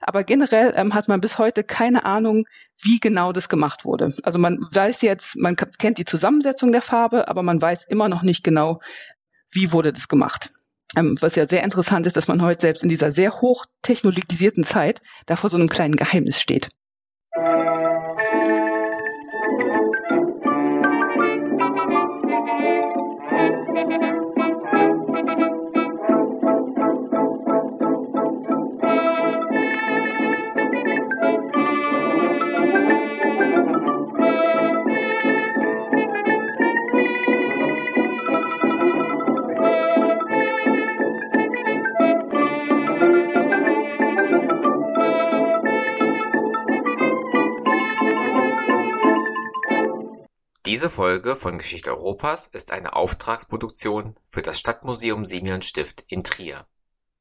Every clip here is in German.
Aber generell ähm, hat man bis heute keine Ahnung, wie genau das gemacht wurde. Also man weiß jetzt, man kennt die Zusammensetzung der Farbe, aber man weiß immer noch nicht genau, wie wurde das gemacht. Ähm, was ja sehr interessant ist, dass man heute selbst in dieser sehr hoch technologisierten Zeit da vor so einem kleinen Geheimnis steht. Diese Folge von Geschichte Europas ist eine Auftragsproduktion für das Stadtmuseum Simeon Stift in Trier.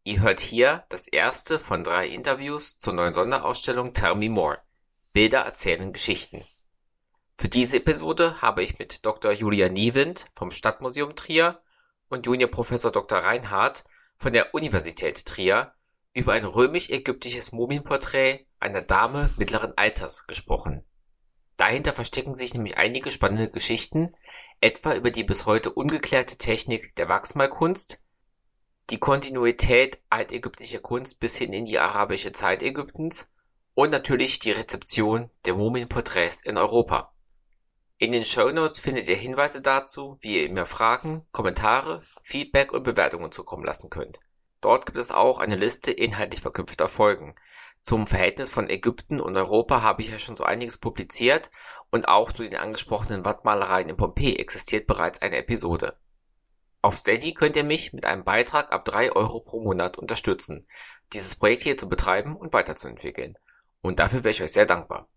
Ihr hört hier das erste von drei Interviews zur neuen Sonderausstellung Tell Me More. Bilder erzählen Geschichten. Für diese Episode habe ich mit Dr. Julia Niewind vom Stadtmuseum Trier und Juniorprofessor Dr. Reinhardt von der Universität Trier über ein römisch-ägyptisches Mumienporträt einer Dame mittleren Alters gesprochen Dahinter verstecken sich nämlich einige spannende Geschichten, etwa über die bis heute ungeklärte Technik der Wachsmalkunst, die Kontinuität altägyptischer Kunst bis hin in die arabische Zeit Ägyptens und natürlich die Rezeption der Mumienporträts in Europa. In den Shownotes findet ihr Hinweise dazu, wie ihr mir Fragen, Kommentare, Feedback und Bewertungen zukommen lassen könnt. Dort gibt es auch eine Liste inhaltlich verknüpfter Folgen zum Verhältnis von Ägypten und Europa habe ich ja schon so einiges publiziert und auch zu den angesprochenen Wandmalereien in Pompeji existiert bereits eine Episode. Auf Steady könnt ihr mich mit einem Beitrag ab 3 Euro pro Monat unterstützen, dieses Projekt hier zu betreiben und weiterzuentwickeln. Und dafür wäre ich euch sehr dankbar.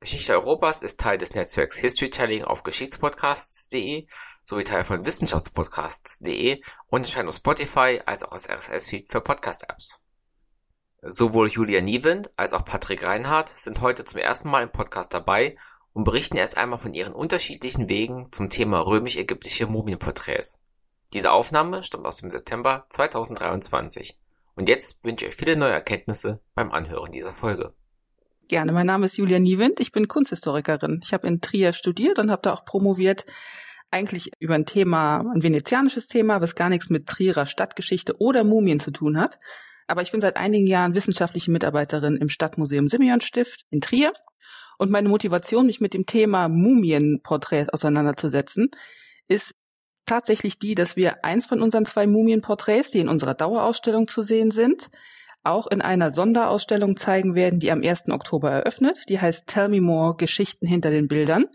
Geschichte Europas ist Teil des Netzwerks Historytelling auf geschichtspodcasts.de sowie Teil von wissenschaftspodcasts.de und erscheint auf Spotify als auch als RSS-Feed für Podcast-Apps. Sowohl Julia Niewind als auch Patrick Reinhardt sind heute zum ersten Mal im Podcast dabei und berichten erst einmal von ihren unterschiedlichen Wegen zum Thema römisch-ägyptische Mumienporträts. Diese Aufnahme stammt aus dem September 2023. Und jetzt wünsche ich euch viele neue Erkenntnisse beim Anhören dieser Folge. Gerne, mein Name ist Julia Niewind, ich bin Kunsthistorikerin. Ich habe in Trier studiert und habe da auch promoviert, eigentlich über ein Thema, ein venezianisches Thema, was gar nichts mit Trierer Stadtgeschichte oder Mumien zu tun hat, aber ich bin seit einigen Jahren wissenschaftliche Mitarbeiterin im Stadtmuseum Simeon Stift in Trier. Und meine Motivation, mich mit dem Thema Mumienporträts auseinanderzusetzen, ist tatsächlich die, dass wir eins von unseren zwei Mumienporträts, die in unserer Dauerausstellung zu sehen sind, auch in einer Sonderausstellung zeigen werden, die am 1. Oktober eröffnet. Die heißt Tell Me More Geschichten hinter den Bildern.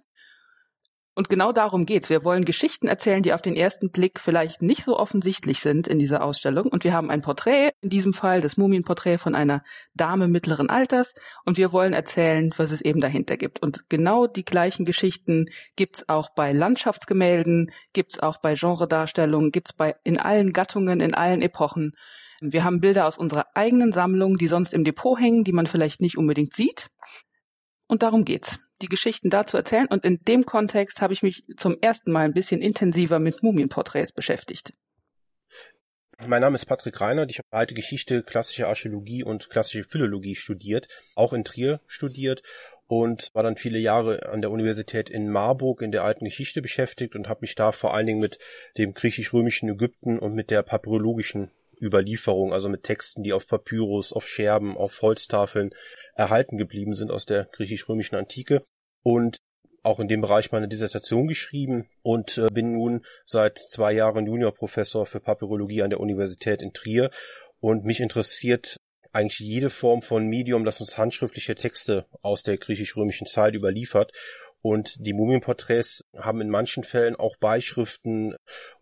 Und genau darum geht's. Wir wollen Geschichten erzählen, die auf den ersten Blick vielleicht nicht so offensichtlich sind in dieser Ausstellung. Und wir haben ein Porträt, in diesem Fall das Mumienporträt von einer Dame mittleren Alters. Und wir wollen erzählen, was es eben dahinter gibt. Und genau die gleichen Geschichten gibt's auch bei Landschaftsgemälden, gibt's auch bei Genredarstellungen, gibt's bei in allen Gattungen, in allen Epochen. Wir haben Bilder aus unserer eigenen Sammlung, die sonst im Depot hängen, die man vielleicht nicht unbedingt sieht. Und darum geht's die Geschichten dazu erzählen. Und in dem Kontext habe ich mich zum ersten Mal ein bisschen intensiver mit Mumienporträts beschäftigt. Mein Name ist Patrick Reinhardt. Ich habe alte Geschichte, klassische Archäologie und klassische Philologie studiert, auch in Trier studiert und war dann viele Jahre an der Universität in Marburg in der alten Geschichte beschäftigt und habe mich da vor allen Dingen mit dem griechisch-römischen Ägypten und mit der papyrologischen Überlieferung, also mit Texten, die auf Papyrus, auf Scherben, auf Holztafeln erhalten geblieben sind aus der griechisch-römischen Antike und auch in dem Bereich meine Dissertation geschrieben und äh, bin nun seit zwei Jahren Juniorprofessor für Papyrologie an der Universität in Trier und mich interessiert eigentlich jede Form von Medium, das uns handschriftliche Texte aus der griechisch-römischen Zeit überliefert. Und die Mumienporträts haben in manchen Fällen auch Beischriften,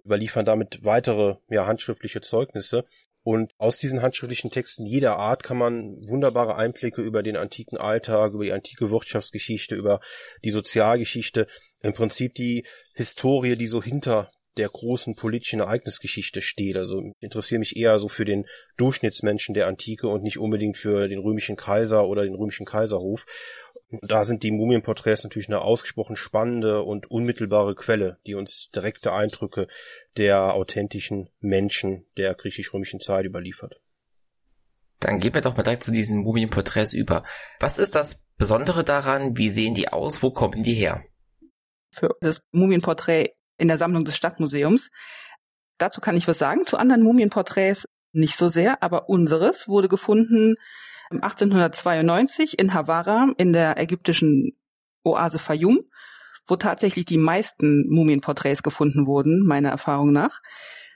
überliefern damit weitere ja, handschriftliche Zeugnisse. Und aus diesen handschriftlichen Texten jeder Art kann man wunderbare Einblicke über den antiken Alltag, über die antike Wirtschaftsgeschichte, über die Sozialgeschichte, im Prinzip die Historie, die so hinter der großen politischen Ereignisgeschichte steht. Also interessiere mich eher so für den Durchschnittsmenschen der Antike und nicht unbedingt für den römischen Kaiser oder den römischen Kaiserhof. Da sind die Mumienporträts natürlich eine ausgesprochen spannende und unmittelbare Quelle, die uns direkte Eindrücke der authentischen Menschen der griechisch-römischen Zeit überliefert. Dann gehen wir doch mal direkt zu diesen Mumienporträts über. Was ist das Besondere daran? Wie sehen die aus? Wo kommen die her? Für das Mumienporträt in der Sammlung des Stadtmuseums. Dazu kann ich was sagen. Zu anderen Mumienporträts nicht so sehr, aber unseres wurde gefunden 1892 in Hawara in der ägyptischen Oase Fayum, wo tatsächlich die meisten Mumienporträts gefunden wurden, meiner Erfahrung nach.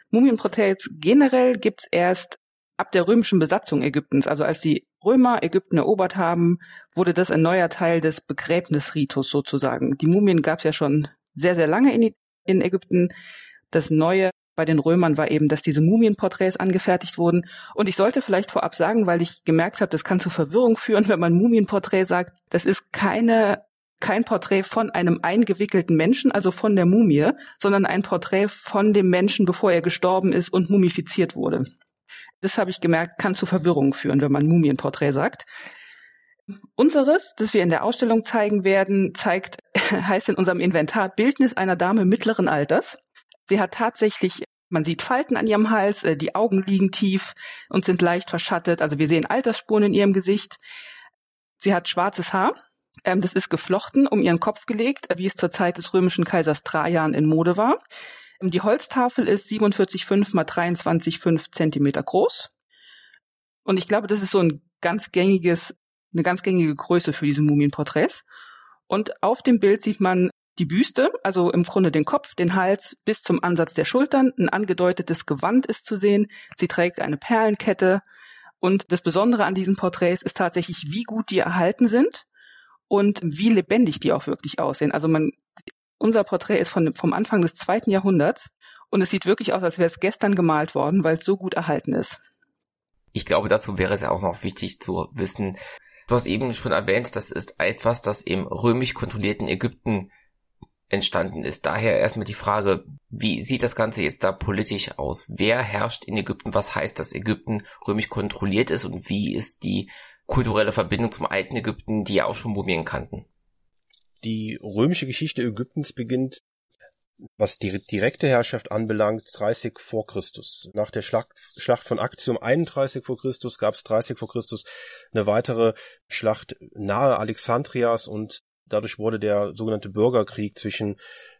Mumienporträts generell gibt's erst ab der römischen Besatzung Ägyptens, also als die Römer Ägypten erobert haben, wurde das ein neuer Teil des Begräbnisritus sozusagen. Die Mumien gab's ja schon sehr, sehr lange in, in Ägypten. Das Neue bei den Römern war eben, dass diese Mumienporträts angefertigt wurden. Und ich sollte vielleicht vorab sagen, weil ich gemerkt habe, das kann zu Verwirrung führen, wenn man Mumienporträt sagt, das ist keine kein Porträt von einem eingewickelten Menschen, also von der Mumie, sondern ein Porträt von dem Menschen, bevor er gestorben ist und mumifiziert wurde. Das habe ich gemerkt, kann zu Verwirrung führen, wenn man Mumienporträt sagt. Unseres, das wir in der Ausstellung zeigen werden, zeigt, heißt in unserem Inventar Bildnis einer Dame mittleren Alters. Sie hat tatsächlich, man sieht Falten an ihrem Hals, äh, die Augen liegen tief und sind leicht verschattet. Also wir sehen Altersspuren in ihrem Gesicht. Sie hat schwarzes Haar. Ähm, das ist geflochten, um ihren Kopf gelegt, wie es zur Zeit des römischen Kaisers Trajan in Mode war. Ähm, die Holztafel ist 47,5 mal 23,5 Zentimeter groß. Und ich glaube, das ist so ein ganz gängiges, eine ganz gängige Größe für diese Mumienporträts. Und auf dem Bild sieht man die Büste, also im Grunde den Kopf, den Hals bis zum Ansatz der Schultern. Ein angedeutetes Gewand ist zu sehen. Sie trägt eine Perlenkette. Und das Besondere an diesen Porträts ist tatsächlich, wie gut die erhalten sind und wie lebendig die auch wirklich aussehen. Also man, unser Porträt ist von, vom Anfang des zweiten Jahrhunderts und es sieht wirklich aus, als wäre es gestern gemalt worden, weil es so gut erhalten ist. Ich glaube, dazu wäre es ja auch noch wichtig zu wissen, du hast eben schon erwähnt, das ist etwas, das im römisch kontrollierten Ägypten entstanden ist. Daher erstmal die Frage, wie sieht das Ganze jetzt da politisch aus? Wer herrscht in Ägypten? Was heißt, dass Ägypten römisch kontrolliert ist und wie ist die kulturelle Verbindung zum alten Ägypten, die ja auch schon Mumien kannten? Die römische Geschichte Ägyptens beginnt was die direkte Herrschaft anbelangt, 30 vor Christus. Nach der Schlacht, Schlacht von Actium 31 vor Christus gab es 30 vor Christus eine weitere Schlacht nahe Alexandrias und Dadurch wurde der sogenannte Bürgerkrieg zwischen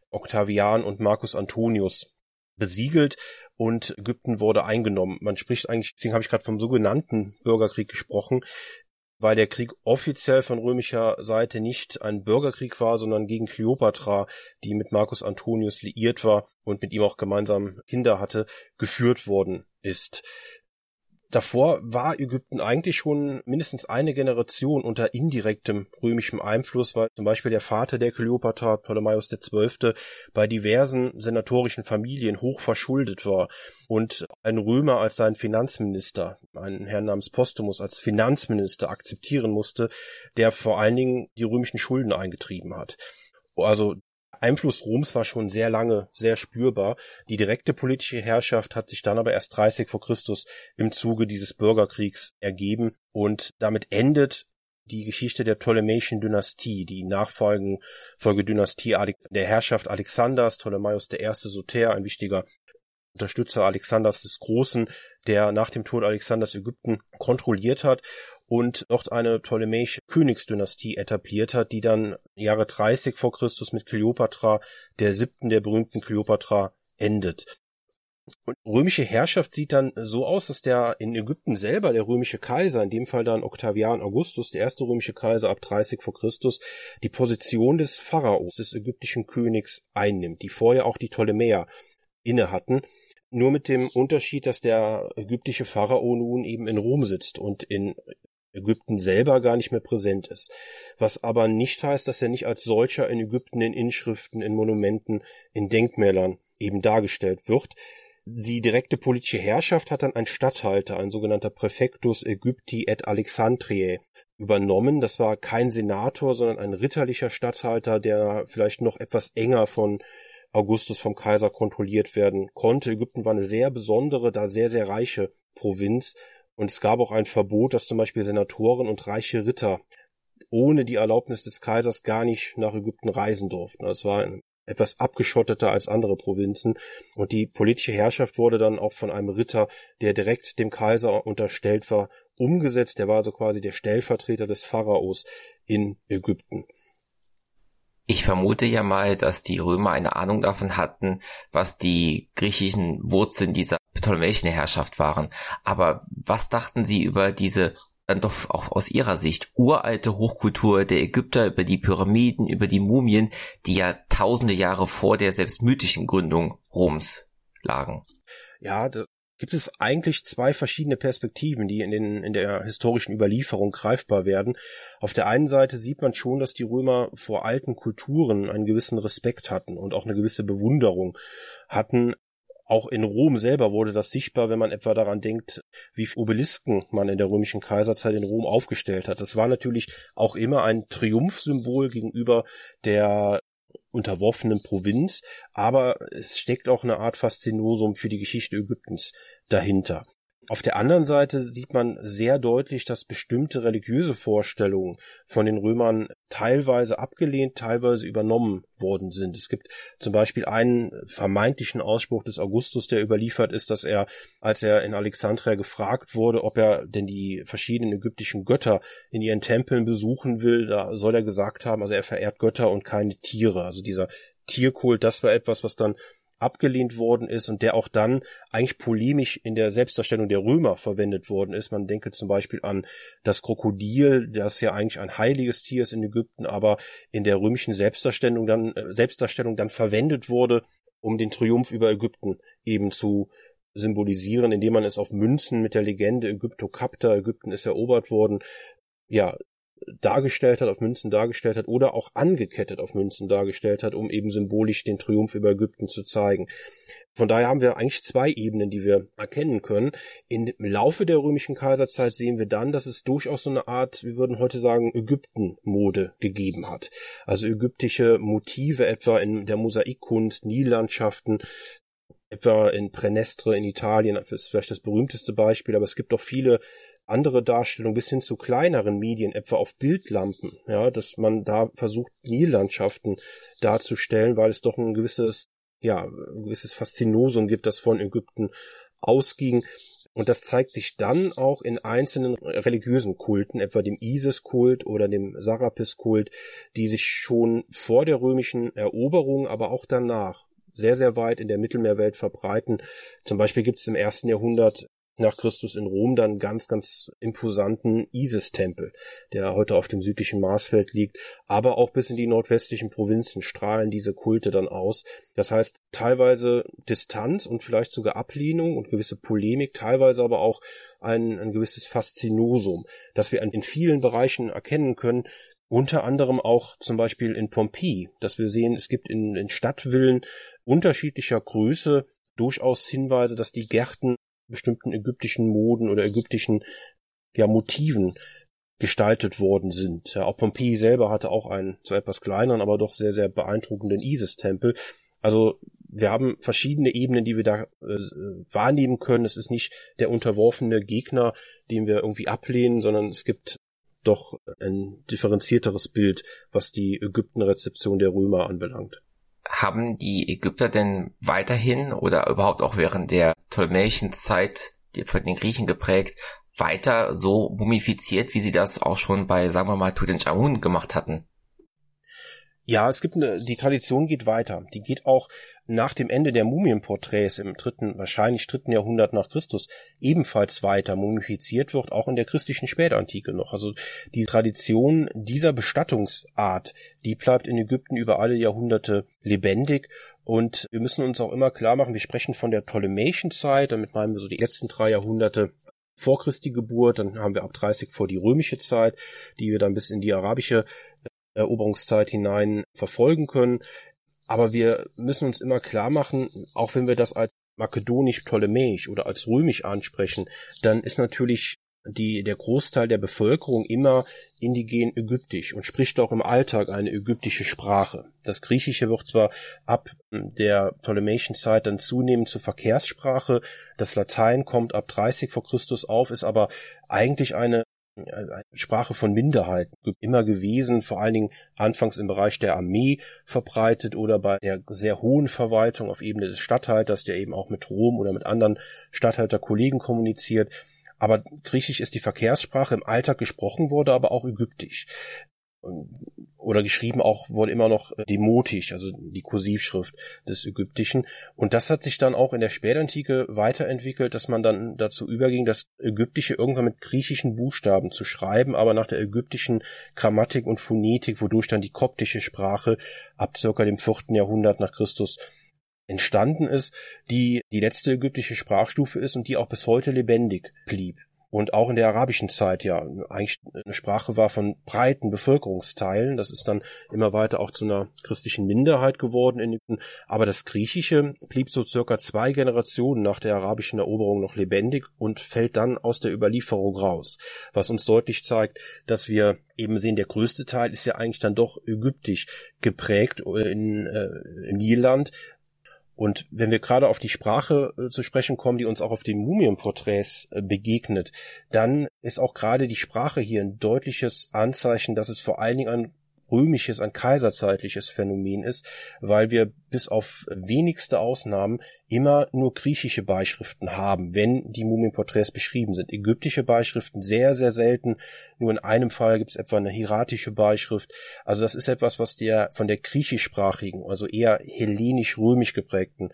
Octavian und Marcus Antonius besiegelt und Ägypten wurde eingenommen. Man spricht eigentlich, deswegen habe ich gerade vom sogenannten Bürgerkrieg gesprochen, weil der Krieg offiziell von römischer Seite nicht ein Bürgerkrieg war, sondern gegen Kleopatra, die mit Marcus Antonius liiert war und mit ihm auch gemeinsam Kinder hatte, geführt worden ist. Davor war Ägypten eigentlich schon mindestens eine Generation unter indirektem römischem Einfluss, weil zum Beispiel der Vater der Kleopatra, Ptolemaios XII., bei diversen senatorischen Familien hoch verschuldet war und ein Römer als sein Finanzminister, einen Herrn namens Postumus als Finanzminister akzeptieren musste, der vor allen Dingen die römischen Schulden eingetrieben hat. Also Einfluss Roms war schon sehr lange sehr spürbar. Die direkte politische Herrschaft hat sich dann aber erst 30 vor Christus im Zuge dieses Bürgerkriegs ergeben und damit endet die Geschichte der Ptolemäischen Dynastie, die Nachfolgedynastie der Herrschaft Alexanders, Ptolemaios I. Soter, ein wichtiger Unterstützer Alexanders des Großen, der nach dem Tod Alexanders Ägypten kontrolliert hat und dort eine ptolemäische Königsdynastie etabliert hat, die dann Jahre 30 vor Christus mit Kleopatra, der siebten der berühmten Kleopatra, endet. Und römische Herrschaft sieht dann so aus, dass der in Ägypten selber der römische Kaiser, in dem Fall dann Octavian Augustus, der erste römische Kaiser ab 30 vor Christus, die Position des Pharaos, des ägyptischen Königs einnimmt, die vorher auch die Ptolemäer inne hatten. Nur mit dem Unterschied, dass der ägyptische Pharao nun eben in Rom sitzt und in Ägypten selber gar nicht mehr präsent ist. Was aber nicht heißt, dass er nicht als solcher in Ägypten in Inschriften, in Monumenten, in Denkmälern eben dargestellt wird. Die direkte politische Herrschaft hat dann ein Statthalter, ein sogenannter Präfectus Ägypti et Alexandriae, übernommen. Das war kein Senator, sondern ein ritterlicher Statthalter, der vielleicht noch etwas enger von Augustus vom Kaiser kontrolliert werden konnte. Ägypten war eine sehr besondere, da sehr, sehr reiche Provinz und es gab auch ein Verbot, dass zum Beispiel Senatoren und reiche Ritter ohne die Erlaubnis des Kaisers gar nicht nach Ägypten reisen durften. Das war etwas abgeschotteter als andere Provinzen. Und die politische Herrschaft wurde dann auch von einem Ritter, der direkt dem Kaiser unterstellt war, umgesetzt. Der war also quasi der Stellvertreter des Pharaos in Ägypten. Ich vermute ja mal, dass die Römer eine Ahnung davon hatten, was die griechischen Wurzeln dieser ptolemäischen Herrschaft waren. Aber was dachten sie über diese dann doch auch aus ihrer Sicht uralte Hochkultur der Ägypter über die Pyramiden, über die Mumien, die ja tausende Jahre vor der selbst mythischen Gründung Roms lagen? Ja, da gibt es eigentlich zwei verschiedene Perspektiven, die in, den, in der historischen Überlieferung greifbar werden. Auf der einen Seite sieht man schon, dass die Römer vor alten Kulturen einen gewissen Respekt hatten und auch eine gewisse Bewunderung hatten, auch in Rom selber wurde das sichtbar, wenn man etwa daran denkt, wie Obelisken man in der römischen Kaiserzeit in Rom aufgestellt hat. Das war natürlich auch immer ein Triumphsymbol gegenüber der unterworfenen Provinz, aber es steckt auch eine Art Faszinosum für die Geschichte Ägyptens dahinter. Auf der anderen Seite sieht man sehr deutlich, dass bestimmte religiöse Vorstellungen von den Römern teilweise abgelehnt, teilweise übernommen worden sind. Es gibt zum Beispiel einen vermeintlichen Ausspruch des Augustus, der überliefert ist, dass er, als er in Alexandria gefragt wurde, ob er denn die verschiedenen ägyptischen Götter in ihren Tempeln besuchen will, da soll er gesagt haben, also er verehrt Götter und keine Tiere. Also dieser Tierkult, das war etwas, was dann abgelehnt worden ist und der auch dann eigentlich polemisch in der Selbstdarstellung der Römer verwendet worden ist. Man denke zum Beispiel an das Krokodil, das ja eigentlich ein heiliges Tier ist in Ägypten, aber in der römischen Selbstdarstellung dann, äh, Selbstdarstellung dann verwendet wurde, um den Triumph über Ägypten eben zu symbolisieren, indem man es auf Münzen mit der Legende Ägyptokapta, Ägypten ist erobert worden, ja, dargestellt hat, auf Münzen dargestellt hat oder auch angekettet auf Münzen dargestellt hat, um eben symbolisch den Triumph über Ägypten zu zeigen. Von daher haben wir eigentlich zwei Ebenen, die wir erkennen können. Im Laufe der römischen Kaiserzeit sehen wir dann, dass es durchaus so eine Art, wir würden heute sagen, Ägypten-Mode gegeben hat. Also ägyptische Motive etwa in der Mosaikkunst, Nillandschaften, etwa in Prenestre in Italien, das ist vielleicht das berühmteste Beispiel, aber es gibt auch viele andere Darstellungen bis hin zu kleineren Medien, etwa auf Bildlampen, ja, dass man da versucht, Nillandschaften darzustellen, weil es doch ein gewisses, ja, ein gewisses Faszinosum gibt, das von Ägypten ausging. Und das zeigt sich dann auch in einzelnen religiösen Kulten, etwa dem Isis-Kult oder dem Sarapis-Kult, die sich schon vor der römischen Eroberung, aber auch danach sehr, sehr weit in der Mittelmeerwelt verbreiten. Zum Beispiel gibt es im ersten Jahrhundert nach Christus in Rom dann ganz, ganz imposanten Isis-Tempel, der heute auf dem südlichen Marsfeld liegt, aber auch bis in die nordwestlichen Provinzen strahlen diese Kulte dann aus. Das heißt, teilweise Distanz und vielleicht sogar Ablehnung und gewisse Polemik, teilweise aber auch ein, ein gewisses Faszinosum, das wir in vielen Bereichen erkennen können, unter anderem auch zum Beispiel in Pompeji, dass wir sehen, es gibt in, in Stadtvillen unterschiedlicher Größe durchaus Hinweise, dass die Gärten bestimmten ägyptischen Moden oder ägyptischen ja, Motiven gestaltet worden sind. Ja, auch Pompeji selber hatte auch einen zwar etwas kleineren, aber doch sehr, sehr beeindruckenden Isis-Tempel. Also wir haben verschiedene Ebenen, die wir da äh, wahrnehmen können. Es ist nicht der unterworfene Gegner, den wir irgendwie ablehnen, sondern es gibt doch ein differenzierteres Bild, was die Ägyptenrezeption der Römer anbelangt haben die Ägypter denn weiterhin oder überhaupt auch während der ptolemäischen Zeit, die von den Griechen geprägt, weiter so mumifiziert, wie sie das auch schon bei, sagen wir mal, Tutanchamun gemacht hatten? Ja, es gibt eine, die Tradition geht weiter. Die geht auch nach dem Ende der Mumienporträts im dritten, wahrscheinlich dritten Jahrhundert nach Christus ebenfalls weiter mumifiziert wird, auch in der christlichen Spätantike noch. Also die Tradition dieser Bestattungsart, die bleibt in Ägypten über alle Jahrhunderte lebendig und wir müssen uns auch immer klar machen, wir sprechen von der Ptolemäischen Zeit, damit meinen wir so die letzten drei Jahrhunderte vor Christi Geburt, dann haben wir ab 30 vor die römische Zeit, die wir dann bis in die arabische Eroberungszeit hinein verfolgen können. Aber wir müssen uns immer klar machen, auch wenn wir das als makedonisch-ptolemäisch oder als römisch ansprechen, dann ist natürlich die, der Großteil der Bevölkerung immer indigen ägyptisch und spricht auch im Alltag eine ägyptische Sprache. Das Griechische wird zwar ab der ptolemäischen Zeit dann zunehmend zur Verkehrssprache, das Latein kommt ab 30 vor Christus auf, ist aber eigentlich eine eine Sprache von Minderheiten immer gewesen, vor allen Dingen anfangs im Bereich der Armee verbreitet oder bei der sehr hohen Verwaltung auf Ebene des Statthalters, der eben auch mit Rom oder mit anderen Statthalterkollegen kommuniziert. Aber Griechisch ist die Verkehrssprache im Alltag gesprochen wurde, aber auch Ägyptisch oder geschrieben auch wurde immer noch demotisch, also die Kursivschrift des Ägyptischen. Und das hat sich dann auch in der Spätantike weiterentwickelt, dass man dann dazu überging, das Ägyptische irgendwann mit griechischen Buchstaben zu schreiben, aber nach der ägyptischen Grammatik und Phonetik, wodurch dann die koptische Sprache ab circa dem vierten Jahrhundert nach Christus entstanden ist, die die letzte ägyptische Sprachstufe ist und die auch bis heute lebendig blieb und auch in der arabischen Zeit ja eigentlich eine Sprache war von breiten Bevölkerungsteilen. Das ist dann immer weiter auch zu einer christlichen Minderheit geworden in Ägypten. Aber das Griechische blieb so circa zwei Generationen nach der arabischen Eroberung noch lebendig und fällt dann aus der Überlieferung raus. Was uns deutlich zeigt, dass wir eben sehen, der größte Teil ist ja eigentlich dann doch ägyptisch geprägt in, äh, im Nilland, und wenn wir gerade auf die Sprache äh, zu sprechen kommen, die uns auch auf den Mumienporträts äh, begegnet, dann ist auch gerade die Sprache hier ein deutliches Anzeichen, dass es vor allen Dingen ein römisches, ein kaiserzeitliches Phänomen ist, weil wir bis auf wenigste Ausnahmen immer nur griechische Beischriften haben, wenn die Mumienporträts beschrieben sind. Ägyptische Beischriften sehr, sehr selten. Nur in einem Fall gibt es etwa eine hieratische Beischrift. Also das ist etwas, was der von der griechischsprachigen, also eher hellenisch-römisch geprägten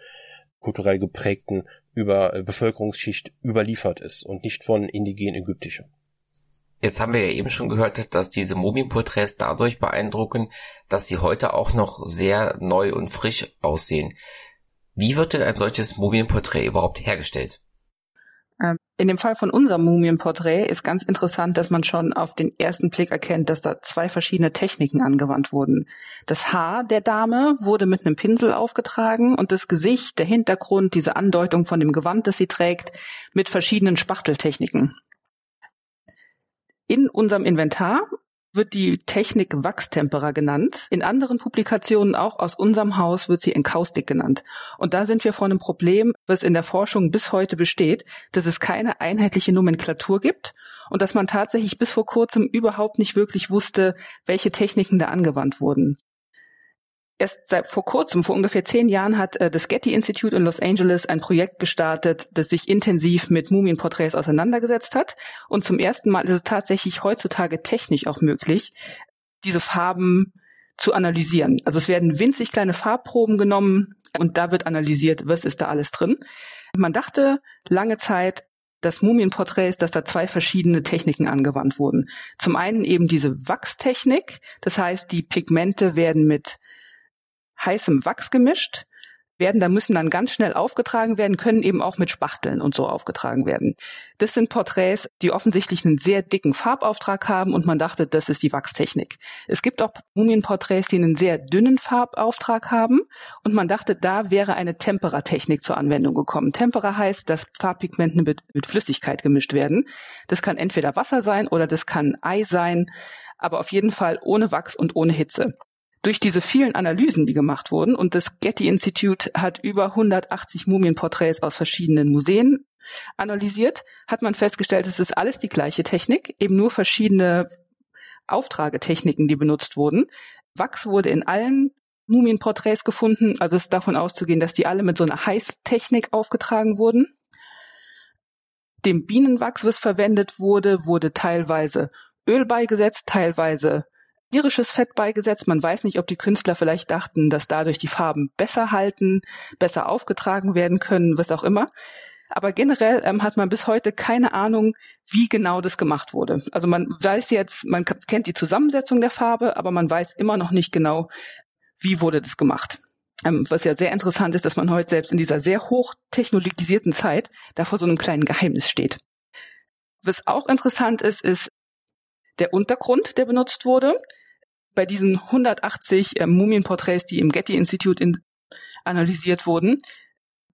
kulturell geprägten über äh, Bevölkerungsschicht überliefert ist und nicht von indigenen ägyptischen. Jetzt haben wir ja eben schon gehört, dass diese Mumienporträts dadurch beeindrucken, dass sie heute auch noch sehr neu und frisch aussehen. Wie wird denn ein solches Mumienporträt überhaupt hergestellt? Ähm, in dem Fall von unserem Mumienporträt ist ganz interessant, dass man schon auf den ersten Blick erkennt, dass da zwei verschiedene Techniken angewandt wurden. Das Haar der Dame wurde mit einem Pinsel aufgetragen und das Gesicht, der Hintergrund, diese Andeutung von dem Gewand, das sie trägt, mit verschiedenen Spachteltechniken. In unserem Inventar wird die Technik Wachstempera genannt. In anderen Publikationen auch aus unserem Haus wird sie Enkaustik genannt. Und da sind wir vor einem Problem, was in der Forschung bis heute besteht, dass es keine einheitliche Nomenklatur gibt und dass man tatsächlich bis vor kurzem überhaupt nicht wirklich wusste, welche Techniken da angewandt wurden erst seit vor kurzem, vor ungefähr zehn Jahren, hat äh, das Getty Institute in Los Angeles ein Projekt gestartet, das sich intensiv mit Mumienporträts auseinandergesetzt hat. Und zum ersten Mal ist es tatsächlich heutzutage technisch auch möglich, diese Farben zu analysieren. Also es werden winzig kleine Farbproben genommen und da wird analysiert, was ist da alles drin. Man dachte lange Zeit, dass Mumienporträts, dass da zwei verschiedene Techniken angewandt wurden. Zum einen eben diese Wachstechnik, das heißt, die Pigmente werden mit heißem Wachs gemischt, werden da müssen dann ganz schnell aufgetragen werden, können eben auch mit Spachteln und so aufgetragen werden. Das sind Porträts, die offensichtlich einen sehr dicken Farbauftrag haben und man dachte, das ist die Wachstechnik. Es gibt auch Mumienporträts, die einen sehr dünnen Farbauftrag haben und man dachte, da wäre eine Temperatechnik zur Anwendung gekommen. Tempera heißt, dass Farbpigmente mit, mit Flüssigkeit gemischt werden. Das kann entweder Wasser sein oder das kann Ei sein, aber auf jeden Fall ohne Wachs und ohne Hitze durch diese vielen Analysen, die gemacht wurden, und das Getty Institute hat über 180 Mumienporträts aus verschiedenen Museen analysiert, hat man festgestellt, es ist alles die gleiche Technik, eben nur verschiedene Auftragetechniken, die benutzt wurden. Wachs wurde in allen Mumienporträts gefunden, also ist davon auszugehen, dass die alle mit so einer Heißtechnik aufgetragen wurden. Dem Bienenwachs, was verwendet wurde, wurde teilweise Öl beigesetzt, teilweise tierisches Fett beigesetzt. Man weiß nicht, ob die Künstler vielleicht dachten, dass dadurch die Farben besser halten, besser aufgetragen werden können, was auch immer. Aber generell ähm, hat man bis heute keine Ahnung, wie genau das gemacht wurde. Also man weiß jetzt, man kennt die Zusammensetzung der Farbe, aber man weiß immer noch nicht genau, wie wurde das gemacht. Ähm, was ja sehr interessant ist, dass man heute selbst in dieser sehr hochtechnologisierten Zeit da vor so einem kleinen Geheimnis steht. Was auch interessant ist, ist der Untergrund, der benutzt wurde bei diesen 180 äh, Mumienporträts, die im Getty Institute in, analysiert wurden,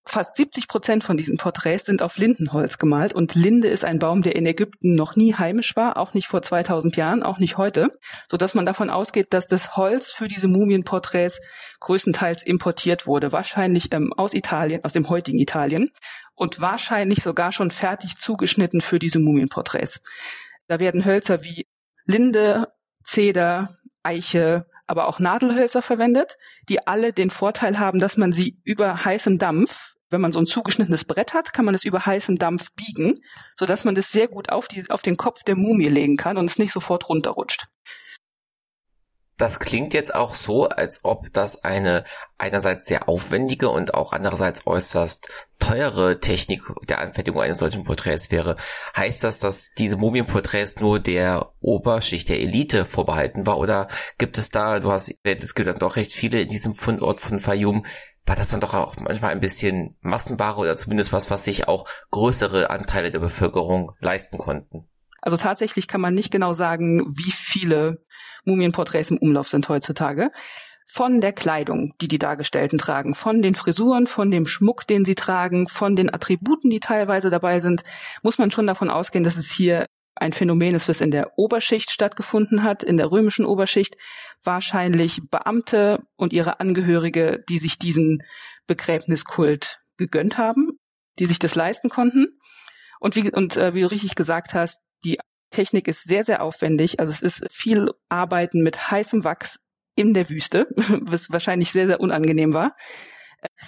fast 70 Prozent von diesen Porträts sind auf Lindenholz gemalt und Linde ist ein Baum, der in Ägypten noch nie heimisch war, auch nicht vor 2000 Jahren, auch nicht heute, so dass man davon ausgeht, dass das Holz für diese Mumienporträts größtenteils importiert wurde, wahrscheinlich ähm, aus Italien, aus dem heutigen Italien und wahrscheinlich sogar schon fertig zugeschnitten für diese Mumienporträts. Da werden Hölzer wie Linde, Zeder, Eiche, aber auch Nadelhölzer verwendet, die alle den Vorteil haben, dass man sie über heißem Dampf wenn man so ein zugeschnittenes Brett hat, kann man es über heißen Dampf biegen, sodass man das sehr gut auf, die, auf den Kopf der Mumie legen kann und es nicht sofort runterrutscht. Das klingt jetzt auch so, als ob das eine einerseits sehr aufwendige und auch andererseits äußerst teure Technik der Anfertigung eines solchen Porträts wäre. Heißt das, dass diese Mumienporträts nur der Oberschicht, der Elite vorbehalten war? Oder gibt es da, du hast, es gibt dann doch recht viele in diesem Fundort von Fayum, war das dann doch auch manchmal ein bisschen Massenware oder zumindest was, was sich auch größere Anteile der Bevölkerung leisten konnten? Also tatsächlich kann man nicht genau sagen, wie viele Mumienporträts im Umlauf sind heutzutage. Von der Kleidung, die die Dargestellten tragen, von den Frisuren, von dem Schmuck, den sie tragen, von den Attributen, die teilweise dabei sind, muss man schon davon ausgehen, dass es hier ein Phänomen ist, was in der Oberschicht stattgefunden hat, in der römischen Oberschicht, wahrscheinlich Beamte und ihre Angehörige, die sich diesen Begräbniskult gegönnt haben, die sich das leisten konnten. Und wie, und, äh, wie du richtig gesagt hast, die Technik ist sehr, sehr aufwendig. Also es ist viel Arbeiten mit heißem Wachs in der Wüste, was wahrscheinlich sehr, sehr unangenehm war.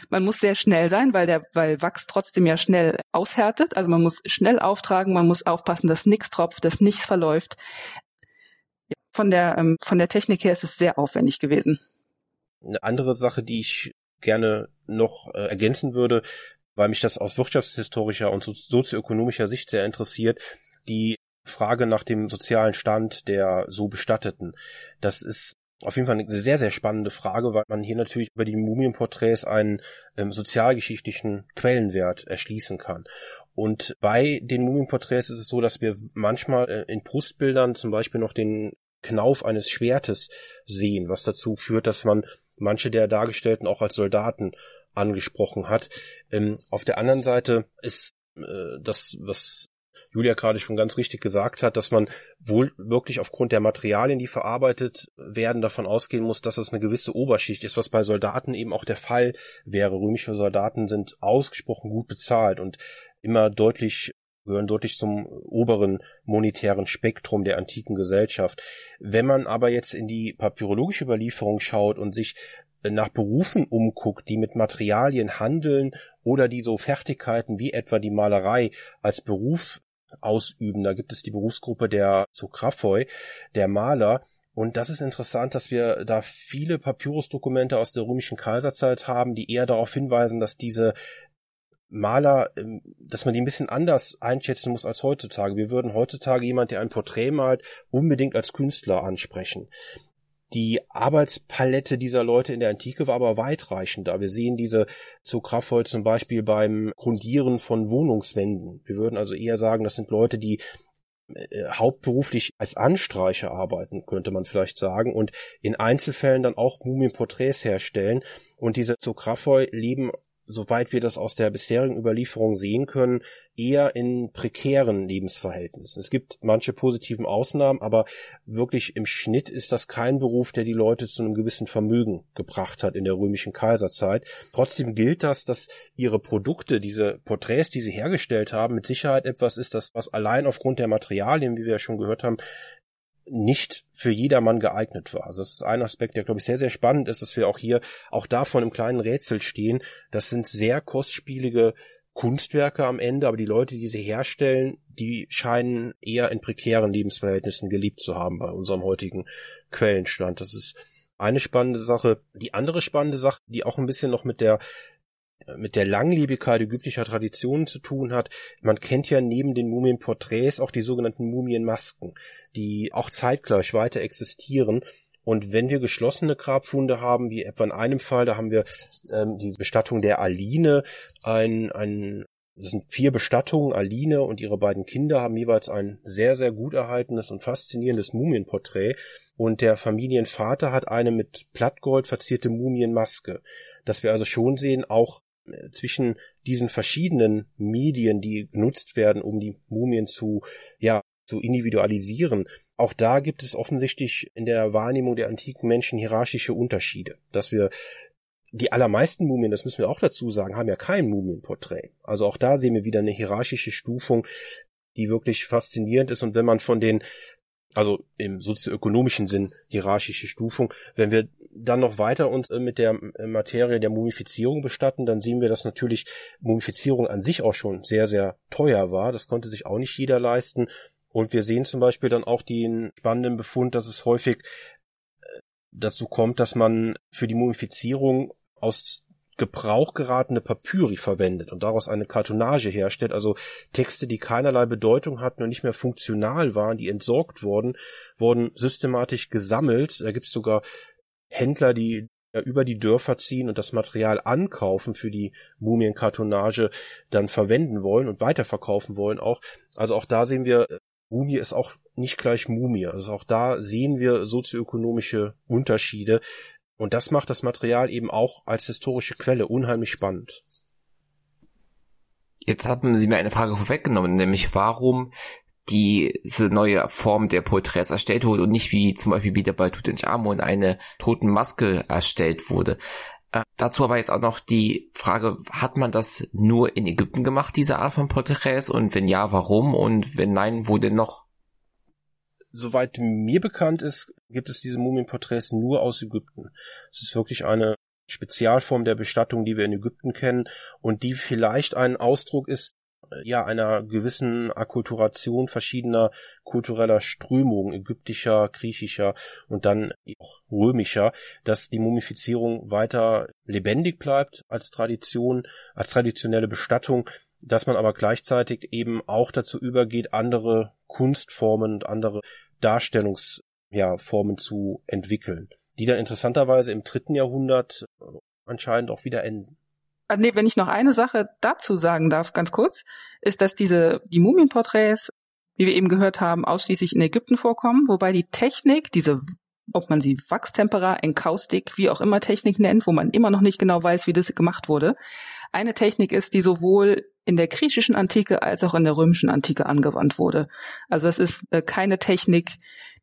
Man muss sehr schnell sein, weil der, weil Wachs trotzdem ja schnell aushärtet. Also man muss schnell auftragen, man muss aufpassen, dass nichts tropft, dass nichts verläuft. Von der, ähm, von der Technik her ist es sehr aufwendig gewesen. Eine andere Sache, die ich gerne noch äh, ergänzen würde, weil mich das aus wirtschaftshistorischer und sozioökonomischer Sicht sehr interessiert, die Frage nach dem sozialen Stand der so Bestatteten. Das ist auf jeden Fall eine sehr, sehr spannende Frage, weil man hier natürlich über die Mumienporträts einen ähm, sozialgeschichtlichen Quellenwert erschließen kann. Und bei den Mumienporträts ist es so, dass wir manchmal äh, in Brustbildern zum Beispiel noch den Knauf eines Schwertes sehen, was dazu führt, dass man manche der Dargestellten auch als Soldaten angesprochen hat. Ähm, auf der anderen Seite ist äh, das, was Julia gerade schon ganz richtig gesagt hat, dass man wohl wirklich aufgrund der Materialien, die verarbeitet werden, davon ausgehen muss, dass es eine gewisse Oberschicht ist, was bei Soldaten eben auch der Fall wäre. Römische Soldaten sind ausgesprochen gut bezahlt und immer deutlich gehören deutlich zum oberen monetären Spektrum der antiken Gesellschaft. Wenn man aber jetzt in die papyrologische Überlieferung schaut und sich nach Berufen umguckt, die mit Materialien handeln oder die so Fertigkeiten wie etwa die Malerei als Beruf ausüben. Da gibt es die Berufsgruppe der Sokraphoi, der Maler. Und das ist interessant, dass wir da viele Papyrusdokumente aus der römischen Kaiserzeit haben, die eher darauf hinweisen, dass diese Maler, ähm, dass man die ein bisschen anders einschätzen muss als heutzutage. Wir würden heutzutage jemand, der ein Porträt malt, unbedingt als Künstler ansprechen. Die Arbeitspalette dieser Leute in der Antike war aber weitreichender. Wir sehen diese Zographe zum Beispiel beim Grundieren von Wohnungswänden. Wir würden also eher sagen, das sind Leute, die äh, hauptberuflich als Anstreicher arbeiten, könnte man vielleicht sagen, und in Einzelfällen dann auch Mumienporträts herstellen. Und diese Zographoi leben soweit wir das aus der bisherigen Überlieferung sehen können, eher in prekären Lebensverhältnissen. Es gibt manche positiven Ausnahmen, aber wirklich im Schnitt ist das kein Beruf, der die Leute zu einem gewissen Vermögen gebracht hat in der römischen Kaiserzeit. Trotzdem gilt das, dass ihre Produkte, diese Porträts, die sie hergestellt haben, mit Sicherheit etwas ist, das was allein aufgrund der Materialien, wie wir ja schon gehört haben, nicht für jedermann geeignet war. Also das ist ein Aspekt, der, glaube ich, sehr, sehr spannend ist, dass wir auch hier auch davon im kleinen Rätsel stehen. Das sind sehr kostspielige Kunstwerke am Ende, aber die Leute, die sie herstellen, die scheinen eher in prekären Lebensverhältnissen gelebt zu haben bei unserem heutigen Quellenstand. Das ist eine spannende Sache. Die andere spannende Sache, die auch ein bisschen noch mit der mit der Langlebigkeit ägyptischer Traditionen zu tun hat. Man kennt ja neben den Mumienporträts auch die sogenannten Mumienmasken, die auch zeitgleich weiter existieren. Und wenn wir geschlossene Grabfunde haben, wie etwa in einem Fall, da haben wir ähm, die Bestattung der Aline, ein, ein das sind vier Bestattungen. Aline und ihre beiden Kinder haben jeweils ein sehr, sehr gut erhaltenes und faszinierendes Mumienporträt. Und der Familienvater hat eine mit Plattgold verzierte Mumienmaske. Dass wir also schon sehen, auch zwischen diesen verschiedenen Medien, die genutzt werden, um die Mumien zu, ja, zu individualisieren. Auch da gibt es offensichtlich in der Wahrnehmung der antiken Menschen hierarchische Unterschiede, dass wir die allermeisten Mumien, das müssen wir auch dazu sagen, haben ja kein Mumienporträt. Also auch da sehen wir wieder eine hierarchische Stufung, die wirklich faszinierend ist. Und wenn man von den Also im sozioökonomischen Sinn hierarchische Stufung. Wenn wir dann noch weiter uns äh, mit der äh, Materie der Mumifizierung bestatten, dann sehen wir, dass natürlich Mumifizierung an sich auch schon sehr, sehr teuer war. Das konnte sich auch nicht jeder leisten. Und wir sehen zum Beispiel dann auch den spannenden Befund, dass es häufig äh, dazu kommt, dass man für die Mumifizierung aus Gebrauch geratene Papyri verwendet und daraus eine Kartonage herstellt, also Texte, die keinerlei Bedeutung hatten und nicht mehr funktional waren, die entsorgt wurden, wurden systematisch gesammelt. Da gibt es sogar Händler, die über die Dörfer ziehen und das Material ankaufen für die Mumienkartonage dann verwenden wollen und weiterverkaufen wollen auch. Also auch da sehen wir, Mumie ist auch nicht gleich Mumie. Also auch da sehen wir sozioökonomische Unterschiede, und das macht das Material eben auch als historische Quelle unheimlich spannend. Jetzt haben Sie mir eine Frage vorweggenommen, nämlich warum diese neue Form der Porträts erstellt wurde und nicht wie zum Beispiel wieder bei Tutanchamun eine Totenmaske erstellt wurde. Äh, dazu aber jetzt auch noch die Frage, hat man das nur in Ägypten gemacht, diese Art von Porträts? Und wenn ja, warum? Und wenn nein, wo denn noch? Soweit mir bekannt ist, gibt es diese Mumienporträts nur aus Ägypten. Es ist wirklich eine Spezialform der Bestattung, die wir in Ägypten kennen und die vielleicht ein Ausdruck ist, äh, ja, einer gewissen Akkulturation verschiedener kultureller Strömungen, ägyptischer, griechischer und dann auch römischer, dass die Mumifizierung weiter lebendig bleibt als Tradition, als traditionelle Bestattung, dass man aber gleichzeitig eben auch dazu übergeht, andere Kunstformen und andere Darstellungsformen ja, zu entwickeln, die dann interessanterweise im dritten Jahrhundert äh, anscheinend auch wieder enden. Ah, nee, wenn ich noch eine Sache dazu sagen darf, ganz kurz, ist, dass diese, die Mumienporträts, wie wir eben gehört haben, ausschließlich in Ägypten vorkommen, wobei die Technik, diese, ob man sie Wachstempera, Enkaustik, wie auch immer Technik nennt, wo man immer noch nicht genau weiß, wie das gemacht wurde, eine Technik ist, die sowohl in der griechischen Antike als auch in der römischen Antike angewandt wurde. Also es ist äh, keine Technik,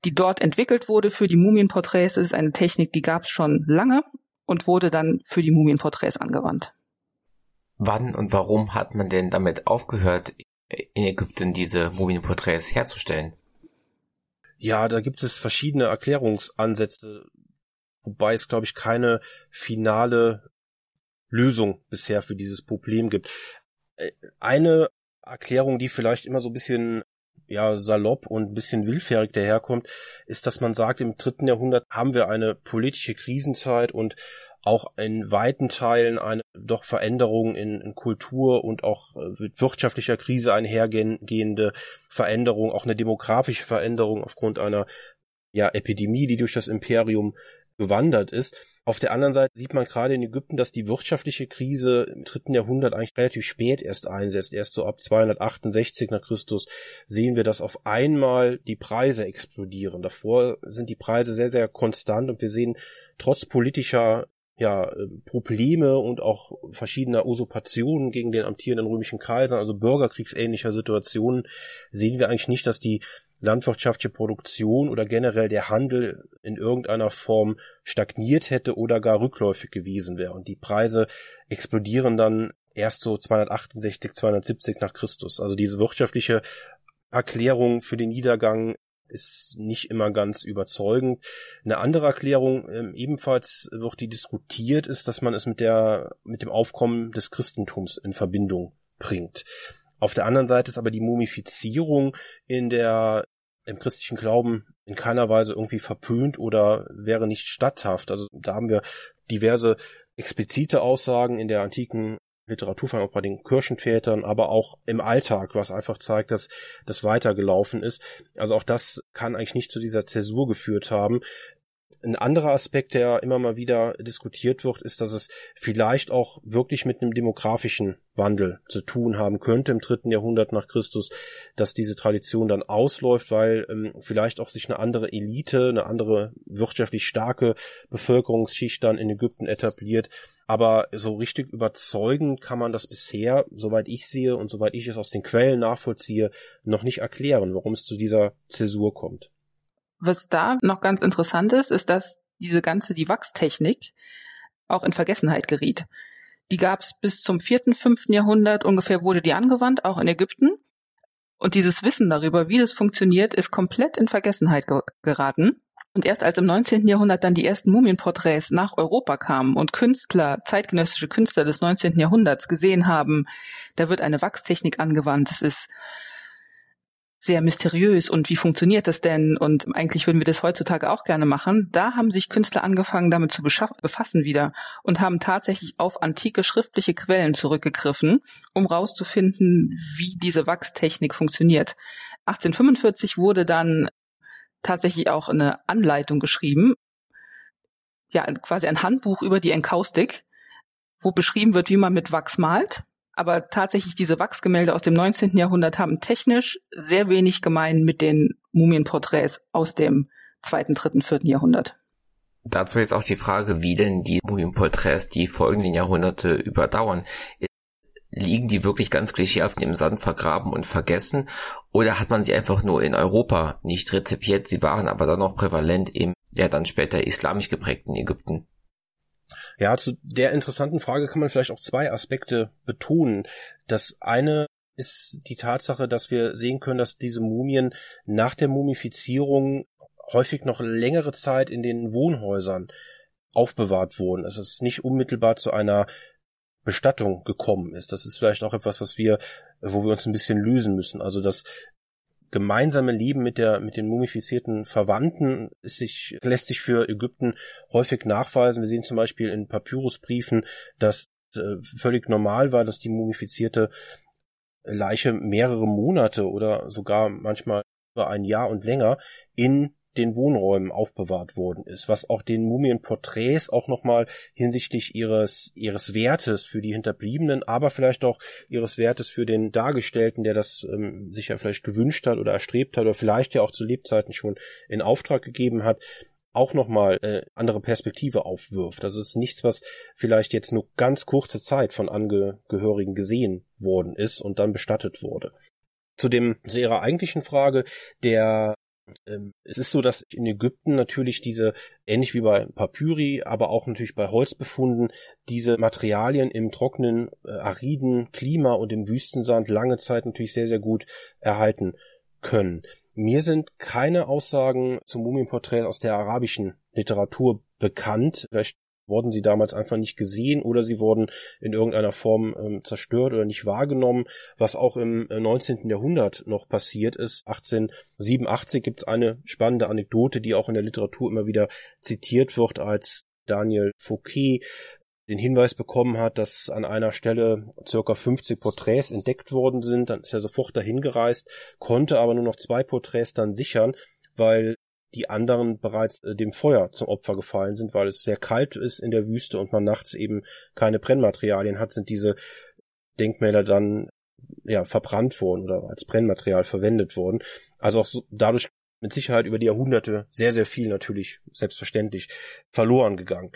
die dort entwickelt wurde für die Mumienporträts. Es ist eine Technik, die gab es schon lange und wurde dann für die Mumienporträts angewandt. Wann und warum hat man denn damit aufgehört, in Ägypten diese Mumienporträts herzustellen? Ja, da gibt es verschiedene Erklärungsansätze, wobei es, glaube ich, keine finale Lösung bisher für dieses Problem gibt. Äh, eine Erklärung, die vielleicht immer so ein bisschen ja salopp und ein bisschen willfährig daherkommt, ist, dass man sagt, im dritten Jahrhundert haben wir eine politische Krisenzeit und auch in weiten Teilen eine doch Veränderung in, in Kultur und auch äh, mit wirtschaftlicher Krise einhergehende Veränderung, auch eine demografische Veränderung aufgrund einer ja, Epidemie, die durch das Imperium gewandert ist. Auf der anderen Seite sieht man gerade in Ägypten, dass die wirtschaftliche Krise im dritten Jahrhundert eigentlich relativ spät erst einsetzt. Erst so ab 268 nach Christus sehen wir, dass auf einmal die Preise explodieren. Davor sind die Preise sehr, sehr konstant und wir sehen trotz politischer ja, Probleme und auch verschiedener Usurpationen gegen den amtierenden römischen Kaiser, also bürgerkriegsähnlicher Situationen, sehen wir eigentlich nicht, dass die landwirtschaftliche Produktion oder generell der Handel in irgendeiner Form stagniert hätte oder gar rückläufig gewesen wäre. Und die Preise explodieren dann erst so 268, 270 nach Christus. Also diese wirtschaftliche Erklärung für den Niedergang ist nicht immer ganz überzeugend. Eine andere Erklärung, ähm, ebenfalls wird die diskutiert, ist, dass man es mit der, mit dem Aufkommen des Christentums in Verbindung bringt. Auf der anderen Seite ist aber die Mumifizierung in der im christlichen Glauben in keiner Weise irgendwie verpönt oder wäre nicht statthaft. Also da haben wir diverse explizite Aussagen in der antiken Literatur, vor allem auch bei den Kirchenvätern, aber auch im Alltag, was einfach zeigt, dass das weitergelaufen ist. Also auch das kann eigentlich nicht zu dieser Zäsur geführt haben. Ein anderer Aspekt, der immer mal wieder diskutiert wird, ist, dass es vielleicht auch wirklich mit einem demografischen Wandel zu tun haben könnte im dritten Jahrhundert nach Christus, dass diese Tradition dann ausläuft, weil ähm, vielleicht auch sich eine andere Elite, eine andere wirtschaftlich starke Bevölkerungsschicht dann in Ägypten etabliert. Aber so richtig überzeugend kann man das bisher, soweit ich sehe und soweit ich es aus den Quellen nachvollziehe, noch nicht erklären, warum es zu dieser Zäsur kommt. Was da noch ganz interessant ist, ist, dass diese ganze, die Wachstechnik auch in Vergessenheit geriet. Die gab es bis zum vierten, fünften Jahrhundert ungefähr wurde die angewandt, auch in Ägypten. Und dieses Wissen darüber, wie das funktioniert, ist komplett in Vergessenheit ge geraten. Und erst als im 19. Jahrhundert dann die ersten Mumienporträts nach Europa kamen und Künstler, zeitgenössische Künstler des 19. Jahrhunderts gesehen haben, da wird eine Wachstechnik angewandt. Es ist sehr mysteriös und wie funktioniert das denn? Und eigentlich würden wir das heutzutage auch gerne machen. Da haben sich Künstler angefangen, damit zu befassen wieder und haben tatsächlich auf antike schriftliche Quellen zurückgegriffen, um rauszufinden, wie diese Wachstechnik funktioniert. 1845 wurde dann tatsächlich auch eine Anleitung geschrieben, ja, quasi ein Handbuch über die Enkaustik, wo beschrieben wird, wie man mit Wachs malt aber tatsächlich diese Wachsgemälde aus dem 19. Jahrhundert haben technisch sehr wenig gemein mit den Mumienporträts aus dem zweiten, dritten, vierten Jahrhundert. Dazu jetzt auch die Frage, wie denn die Mumienporträts die folgenden Jahrhunderte überdauern. Liegen die wirklich ganz klischeehaft im Sand vergraben und vergessen? Oder hat man sie einfach nur in Europa nicht rezipiert? Sie waren aber dann noch prävalent im, ja dann später islamisch geprägten Ägypten. Ja, zu der interessanten Frage kann man vielleicht auch zwei Aspekte betonen. Das eine ist die Tatsache, dass wir sehen können, dass diese Mumien nach der Mumifizierung häufig noch längere Zeit in den Wohnhäusern aufbewahrt wurden. Es ist nicht unmittelbar zu einer Bestattung gekommen ist. Das ist vielleicht auch etwas, was wir, wo wir uns ein bisschen lösen müssen. Also, dass gemeinsame Leben mit der mit den mumifizierten Verwandten ist sich lässt sich für Ägypten häufig nachweisen. Wir sehen zum Beispiel in Papyrusbriefen, dass äh, völlig normal war, dass die mumifizierte Leiche mehrere Monate oder sogar manchmal über ein Jahr und länger in den Wohnräumen aufbewahrt worden ist, was auch den Mumienporträts auch nochmal hinsichtlich ihres, ihres Wertes für die Hinterbliebenen, aber vielleicht auch ihres Wertes für den Dargestellten, der das ähm, sich ja vielleicht gewünscht hat oder erstrebt hat oder vielleicht ja auch zu Lebzeiten schon in Auftrag gegeben hat, auch nochmal äh, andere Perspektive aufwirft. Also es ist nichts, was vielleicht jetzt nur ganz kurze Zeit von Angehörigen gesehen worden ist und dann bestattet wurde. Zu dem zu Ihrer eigentlichen Frage der es ist so, dass in Ägypten natürlich diese, ähnlich wie bei Papyri, aber auch natürlich bei Holzbefunden, diese Materialien im trockenen, äh, ariden Klima und im Wüstensand lange Zeit natürlich sehr, sehr gut erhalten können. Mir sind keine Aussagen zum Mumienporträt aus der arabischen Literatur bekannt. Vielleicht wurden sie damals einfach nicht gesehen oder sie wurden in irgendeiner Form ähm, zerstört oder nicht wahrgenommen, was auch im 19. Äh, Jahrhundert noch passiert ist. 1887 gibt es eine spannende Anekdote, die auch in der Literatur immer wieder zitiert wird, als Daniel Fouquet den Hinweis bekommen hat, dass an einer Stelle circa 50 Porträts entdeckt worden sind, dann ist er sofort dahin gereist, konnte aber nur noch zwei Porträts dann sichern, weil die anderen bereits äh, dem Feuer zum Opfer gefallen sind, weil es sehr kalt ist in der Wüste und man nachts eben keine Brennmaterialien hat, sind diese Denkmäler dann ja verbrannt worden oder als Brennmaterial verwendet worden. Also auch so, dadurch mit Sicherheit über die Jahrhunderte sehr, sehr viel natürlich selbstverständlich verloren gegangen.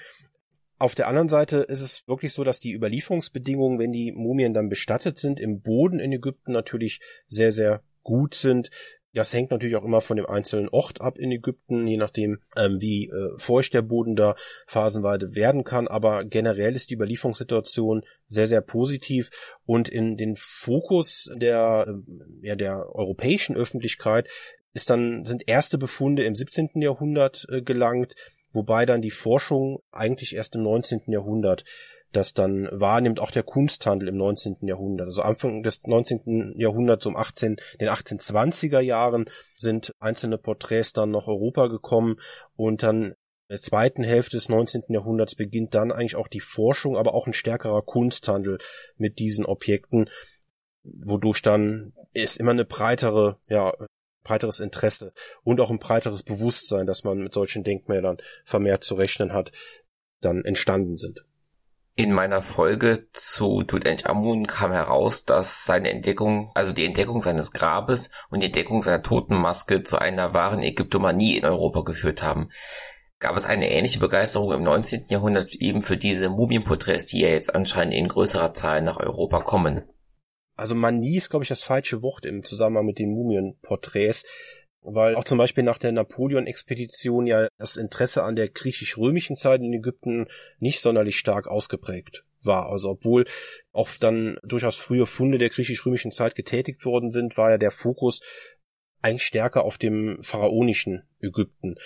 Auf der anderen Seite ist es wirklich so, dass die Überlieferungsbedingungen, wenn die Mumien dann bestattet sind, im Boden in Ägypten natürlich sehr, sehr gut sind. Das hängt natürlich auch immer von dem einzelnen Ort ab in Ägypten, je nachdem, ähm, wie äh, feucht der Boden da phasenweise werden kann. Aber generell ist die Überlieferungssituation sehr, sehr positiv und in den Fokus der, äh, ja, der europäischen Öffentlichkeit ist dann, sind erste Befunde im 17. Jahrhundert äh, gelangt, wobei dann die Forschung eigentlich erst im 19. Jahrhundert das dann wahrnimmt, auch der Kunsthandel im 19. Jahrhundert. Also Anfang des 19. Jahrhunderts, um 18, den 1820er Jahren sind einzelne Porträts dann nach Europa gekommen und dann in der zweiten Hälfte des 19. Jahrhunderts beginnt dann eigentlich auch die Forschung, aber auch ein stärkerer Kunsthandel mit diesen Objekten, wodurch dann ist immer eine breitere, ja, breiteres Interesse und auch ein breiteres Bewusstsein, dass man mit solchen Denkmälern vermehrt zu rechnen hat, dann entstanden sind. In meiner Folge zu Tutanchamun kam heraus, dass seine Entdeckung, also die Entdeckung seines Grabes und die Entdeckung seiner Totenmaske zu einer wahren Ägyptomanie in Europa geführt haben. Gab es eine ähnliche Begeisterung im 19. Jahrhundert eben für diese Mumienporträts, die ja jetzt anscheinend in größerer Zahl nach Europa kommen? Also Manie ist, glaube ich, das falsche Wort im Zusammenhang mit den Mumienporträts weil auch zum Beispiel nach der Napoleon-Expedition ja das Interesse an der griechisch-römischen Zeit in Ägypten nicht sonderlich stark ausgeprägt war. Also obwohl auch dann durchaus frühe Funde der griechisch-römischen Zeit getätigt worden sind, war ja der Fokus eigentlich stärker auf dem pharaonischen Ägypten.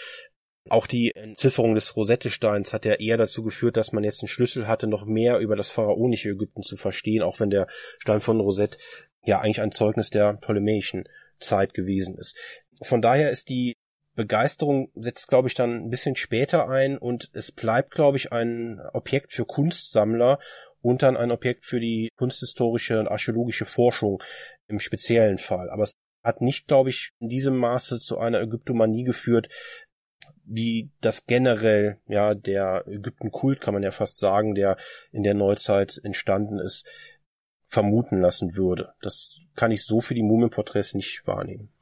Auch die Entzifferung des Rosette-Steins hat ja eher dazu geführt, dass man jetzt einen Schlüssel hatte, noch mehr über das pharaonische Ägypten zu verstehen, auch wenn der Stein von Rosette ja eigentlich ein Zeugnis der ptolemäischen Zeit gewesen ist. Von daher ist die Begeisterung setzt, glaube ich, dann ein bisschen später ein und es bleibt, glaube ich, ein Objekt für Kunstsammler und dann ein Objekt für die kunsthistorische und archäologische Forschung im speziellen Fall. Aber es hat nicht, glaube ich, in diesem Maße zu einer Ägyptomanie geführt, wie das generell, ja, der Ägyptenkult, kann man ja fast sagen, der in der Neuzeit entstanden ist, vermuten lassen würde. Das kann ich so für die Mumienporträts nicht wahrnehmen.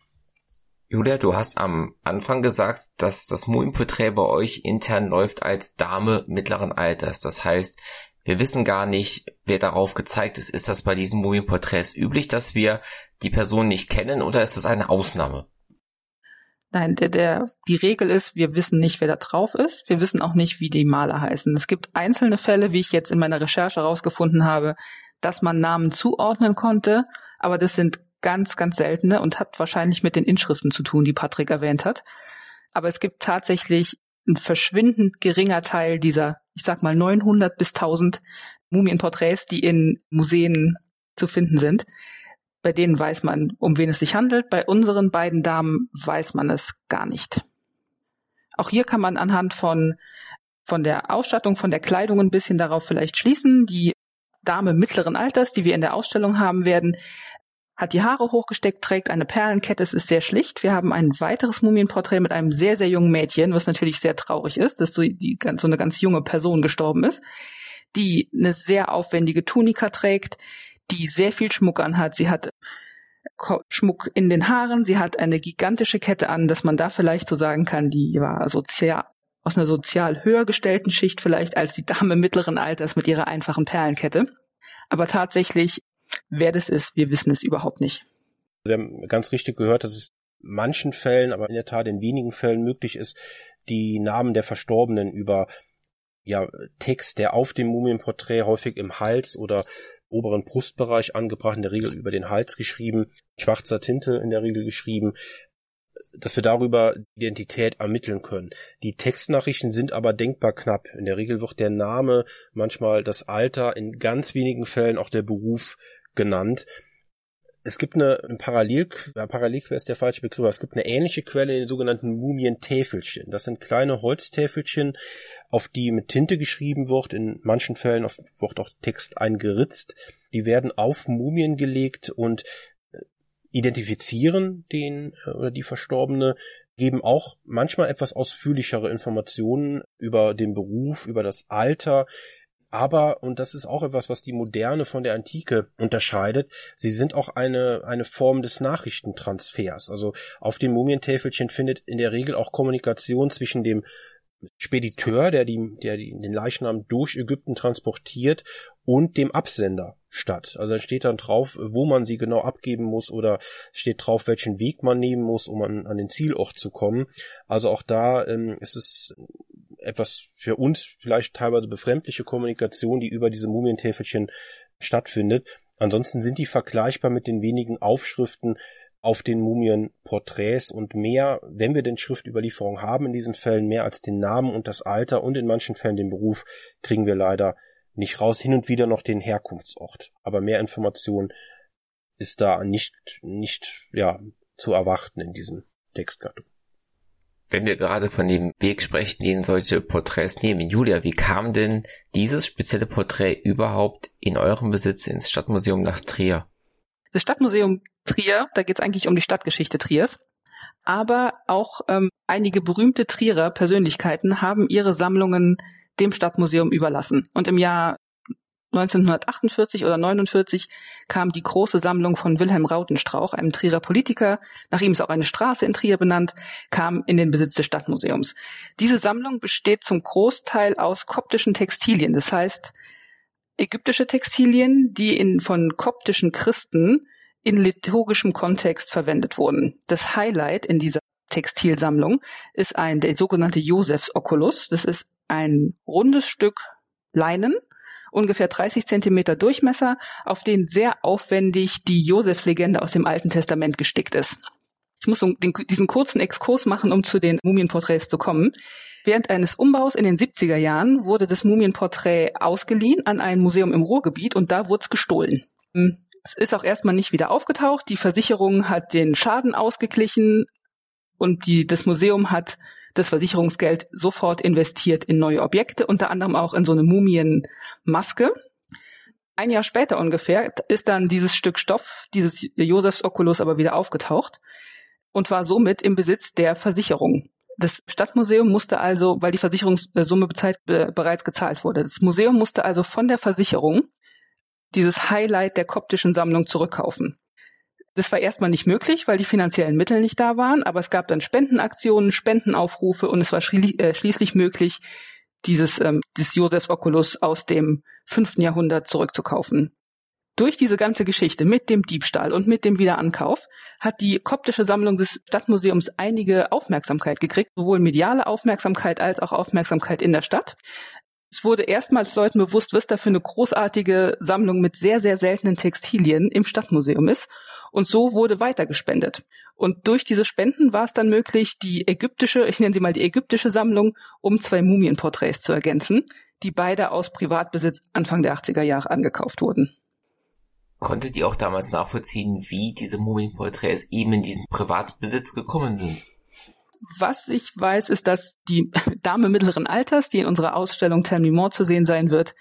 Julia, du hast am Anfang gesagt, dass das Mumienporträt bei euch intern läuft als Dame mittleren Alters. Das heißt, wir wissen gar nicht, wer darauf gezeigt ist. Ist das bei diesen Mumienporträts üblich, dass wir die Person nicht kennen oder ist das eine Ausnahme? Nein, der, der, die Regel ist, wir wissen nicht, wer da drauf ist. Wir wissen auch nicht, wie die Maler heißen. Es gibt einzelne Fälle, wie ich jetzt in meiner Recherche herausgefunden habe, dass man Namen zuordnen konnte, aber das sind ganz, ganz seltene und hat wahrscheinlich mit den Inschriften zu tun, die Patrick erwähnt hat. Aber es gibt tatsächlich ein verschwindend geringer Teil dieser, ich sag mal 900 bis 1000 Mumienporträts, die in Museen zu finden sind. Bei denen weiß man, um wen es sich handelt. Bei unseren beiden Damen weiß man es gar nicht. Auch hier kann man anhand von, von der Ausstattung, von der Kleidung ein bisschen darauf vielleicht schließen. Die Dame mittleren Alters, die wir in der Ausstellung haben werden, hat die Haare hochgesteckt, trägt eine Perlenkette, es ist sehr schlicht. Wir haben ein weiteres Mumienporträt mit einem sehr, sehr jungen Mädchen, was natürlich sehr traurig ist, dass so, die, so eine ganz junge Person gestorben ist, die eine sehr aufwendige Tunika trägt, die sehr viel Schmuck anhat. Sie hat Schmuck in den Haaren, sie hat eine gigantische Kette an, dass man da vielleicht so sagen kann, die war sozial, aus einer sozial höher gestellten Schicht vielleicht als die Dame mittleren Alters mit ihrer einfachen Perlenkette. Aber tatsächlich Wer das ist, wir wissen es überhaupt nicht. Wir haben ganz richtig gehört, dass es manchen Fällen, aber in der Tat in wenigen Fällen möglich ist, die Namen der Verstorbenen über ja, Text, der auf dem Mumienporträt häufig im Hals oder oberen Brustbereich angebracht, in der Regel über den Hals geschrieben, schwarzer Tinte in der Regel geschrieben, dass wir darüber Identität ermitteln können. Die Textnachrichten sind aber denkbar knapp. In der Regel wird der Name, manchmal das Alter, in ganz wenigen Fällen auch der Beruf genannt. Es gibt eine, eine Parallel, Parallelquelle ist der falsche Begriff, es gibt eine ähnliche Quelle in den sogenannten Mumientäfelchen. Das sind kleine Holztäfelchen, auf die mit Tinte geschrieben wird. In manchen Fällen wird auch Text eingeritzt. Die werden auf Mumien gelegt und äh, identifizieren den äh, oder die Verstorbene, geben auch manchmal etwas ausführlichere Informationen über den Beruf, über das Alter, aber, und das ist auch etwas, was die Moderne von der Antike unterscheidet, sie sind auch eine, eine Form des Nachrichtentransfers. Also auf dem Mumientäfelchen findet in der Regel auch Kommunikation zwischen dem Spediteur, der, die, der den Leichnam durch Ägypten transportiert, und dem Absender statt. Also da steht dann drauf, wo man sie genau abgeben muss oder steht drauf, welchen Weg man nehmen muss, um an, an den Zielort zu kommen. Also auch da ähm, ist es etwas für uns vielleicht teilweise befremdliche Kommunikation, die über diese Mumientäfelchen stattfindet. Ansonsten sind die vergleichbar mit den wenigen Aufschriften auf den Mumienporträts und mehr, wenn wir denn Schriftüberlieferung haben in diesen Fällen, mehr als den Namen und das Alter und in manchen Fällen den Beruf, kriegen wir leider nicht raus. Hin und wieder noch den Herkunftsort. Aber mehr Information ist da nicht, nicht, ja, zu erwarten in diesem Textgattung. Wenn wir gerade von dem Weg sprechen, den solche Porträts nehmen, Julia, wie kam denn dieses spezielle Porträt überhaupt in eurem Besitz ins Stadtmuseum nach Trier? Das Stadtmuseum Trier, da geht es eigentlich um die Stadtgeschichte Triers. Aber auch ähm, einige berühmte Trierer Persönlichkeiten haben ihre Sammlungen dem Stadtmuseum überlassen. Und im Jahr 1948 oder 49 kam die große Sammlung von Wilhelm Rautenstrauch, einem Trierer Politiker, nach ihm ist auch eine Straße in Trier benannt, kam in den Besitz des Stadtmuseums. Diese Sammlung besteht zum Großteil aus koptischen Textilien, das heißt ägyptische Textilien, die in, von koptischen Christen in liturgischem Kontext verwendet wurden. Das Highlight in dieser Textilsammlung ist ein der sogenannte Josefs Oculus. Das ist ein rundes Stück Leinen ungefähr 30 Zentimeter Durchmesser, auf denen sehr aufwendig die Josefslegende aus dem Alten Testament gestickt ist. Ich muss den, diesen kurzen Exkurs machen, um zu den Mumienporträts zu kommen. Während eines Umbaus in den 70er Jahren wurde das Mumienporträt ausgeliehen an ein Museum im Ruhrgebiet und da wurde es gestohlen. Hm, es ist auch erstmal nicht wieder aufgetaucht. Die Versicherung hat den Schaden ausgeglichen und die, das Museum hat das Versicherungsgeld sofort investiert in neue Objekte, unter anderem auch in so eine Mumienmaske. Ein Jahr später ungefähr ist dann dieses Stück Stoff, dieses Josefs Oculus aber wieder aufgetaucht und war somit im Besitz der Versicherung. Das Stadtmuseum musste also, weil die Versicherungssumme äh, bereits gezahlt wurde, das Museum musste also von der Versicherung dieses Highlight der koptischen Sammlung zurückkaufen. Das war erstmal nicht möglich, weil die finanziellen Mittel nicht da waren, aber es gab dann Spendenaktionen, Spendenaufrufe und es war äh, schließlich möglich, dieses ähm, des Josefs Oculus aus dem fünften Jahrhundert zurückzukaufen. Durch diese ganze Geschichte mit dem Diebstahl und mit dem Wiederankauf hat die koptische Sammlung des Stadtmuseums einige Aufmerksamkeit gekriegt, sowohl mediale Aufmerksamkeit als auch Aufmerksamkeit in der Stadt. Es wurde erstmals Leuten bewusst, was da für eine großartige Sammlung mit sehr, sehr seltenen Textilien im Stadtmuseum ist. Und so wurde weitergespendet. Und durch diese Spenden war es dann möglich, die ägyptische, ich nenne sie mal die ägyptische Sammlung, um zwei Mumienporträts zu ergänzen, die beide aus Privatbesitz Anfang der 80er Jahre angekauft wurden. Konntet ihr auch damals nachvollziehen, wie diese Mumienporträts eben in diesen Privatbesitz gekommen sind? Was ich weiß, ist, dass die Dame mittleren Alters, die in unserer Ausstellung More zu sehen sein wird,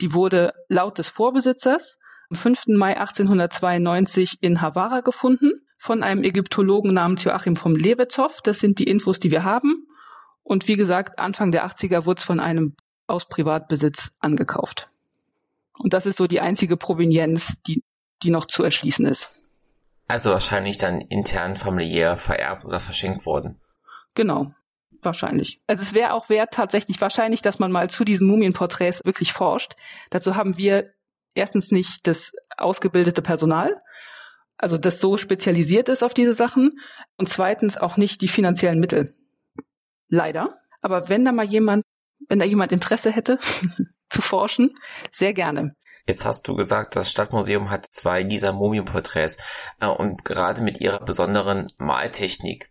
die wurde laut des Vorbesitzers am 5. Mai 1892 in Havara gefunden von einem Ägyptologen namens Joachim vom Lewetzow. Das sind die Infos, die wir haben. Und wie gesagt, Anfang der 80er wurde es von einem aus Privatbesitz angekauft. Und das ist so die einzige Provenienz, die die noch zu erschließen ist. Also wahrscheinlich dann intern familiär vererbt oder verschenkt worden. Genau, wahrscheinlich. Also es wäre auch wert tatsächlich wahrscheinlich, dass man mal zu diesen Mumienporträts wirklich forscht. Dazu haben wir erstens nicht das ausgebildete Personal, also das so spezialisiert ist auf diese Sachen und zweitens auch nicht die finanziellen Mittel. Leider. Aber wenn da mal jemand, wenn da jemand Interesse hätte zu forschen, sehr gerne. Jetzt hast du gesagt, das Stadtmuseum hat zwei dieser Mumienporträts äh, und gerade mit ihrer besonderen Maltechnik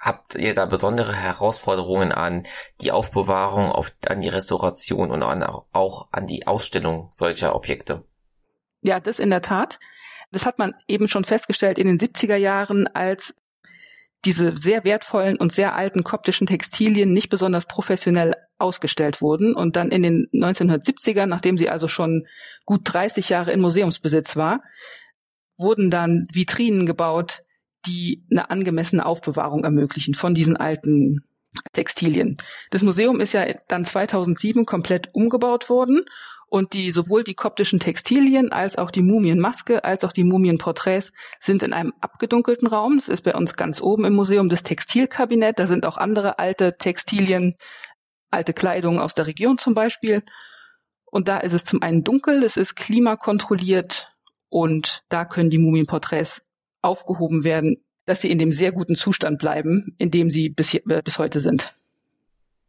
habt ihr da besondere Herausforderungen an die Aufbewahrung, auf, an die Restauration und an, auch an die Ausstellung solcher Objekte? Ja, das in der Tat. Das hat man eben schon festgestellt in den 70er Jahren, als diese sehr wertvollen und sehr alten koptischen Textilien nicht besonders professionell ausgestellt wurden und dann in den 1970ern, nachdem sie also schon gut 30 Jahre in Museumsbesitz war, wurden dann Vitrinen gebaut, die eine angemessene Aufbewahrung ermöglichen von diesen alten Textilien. Das Museum ist ja dann 2007 komplett umgebaut worden und die sowohl die koptischen Textilien als auch die Mumienmaske als auch die Mumienporträts sind in einem abgedunkelten Raum. Das ist bei uns ganz oben im Museum das Textilkabinett. Da sind auch andere alte Textilien alte Kleidung aus der Region zum Beispiel. Und da ist es zum einen dunkel, es ist klimakontrolliert und da können die Mumienporträts aufgehoben werden, dass sie in dem sehr guten Zustand bleiben, in dem sie bis, hier, äh, bis heute sind.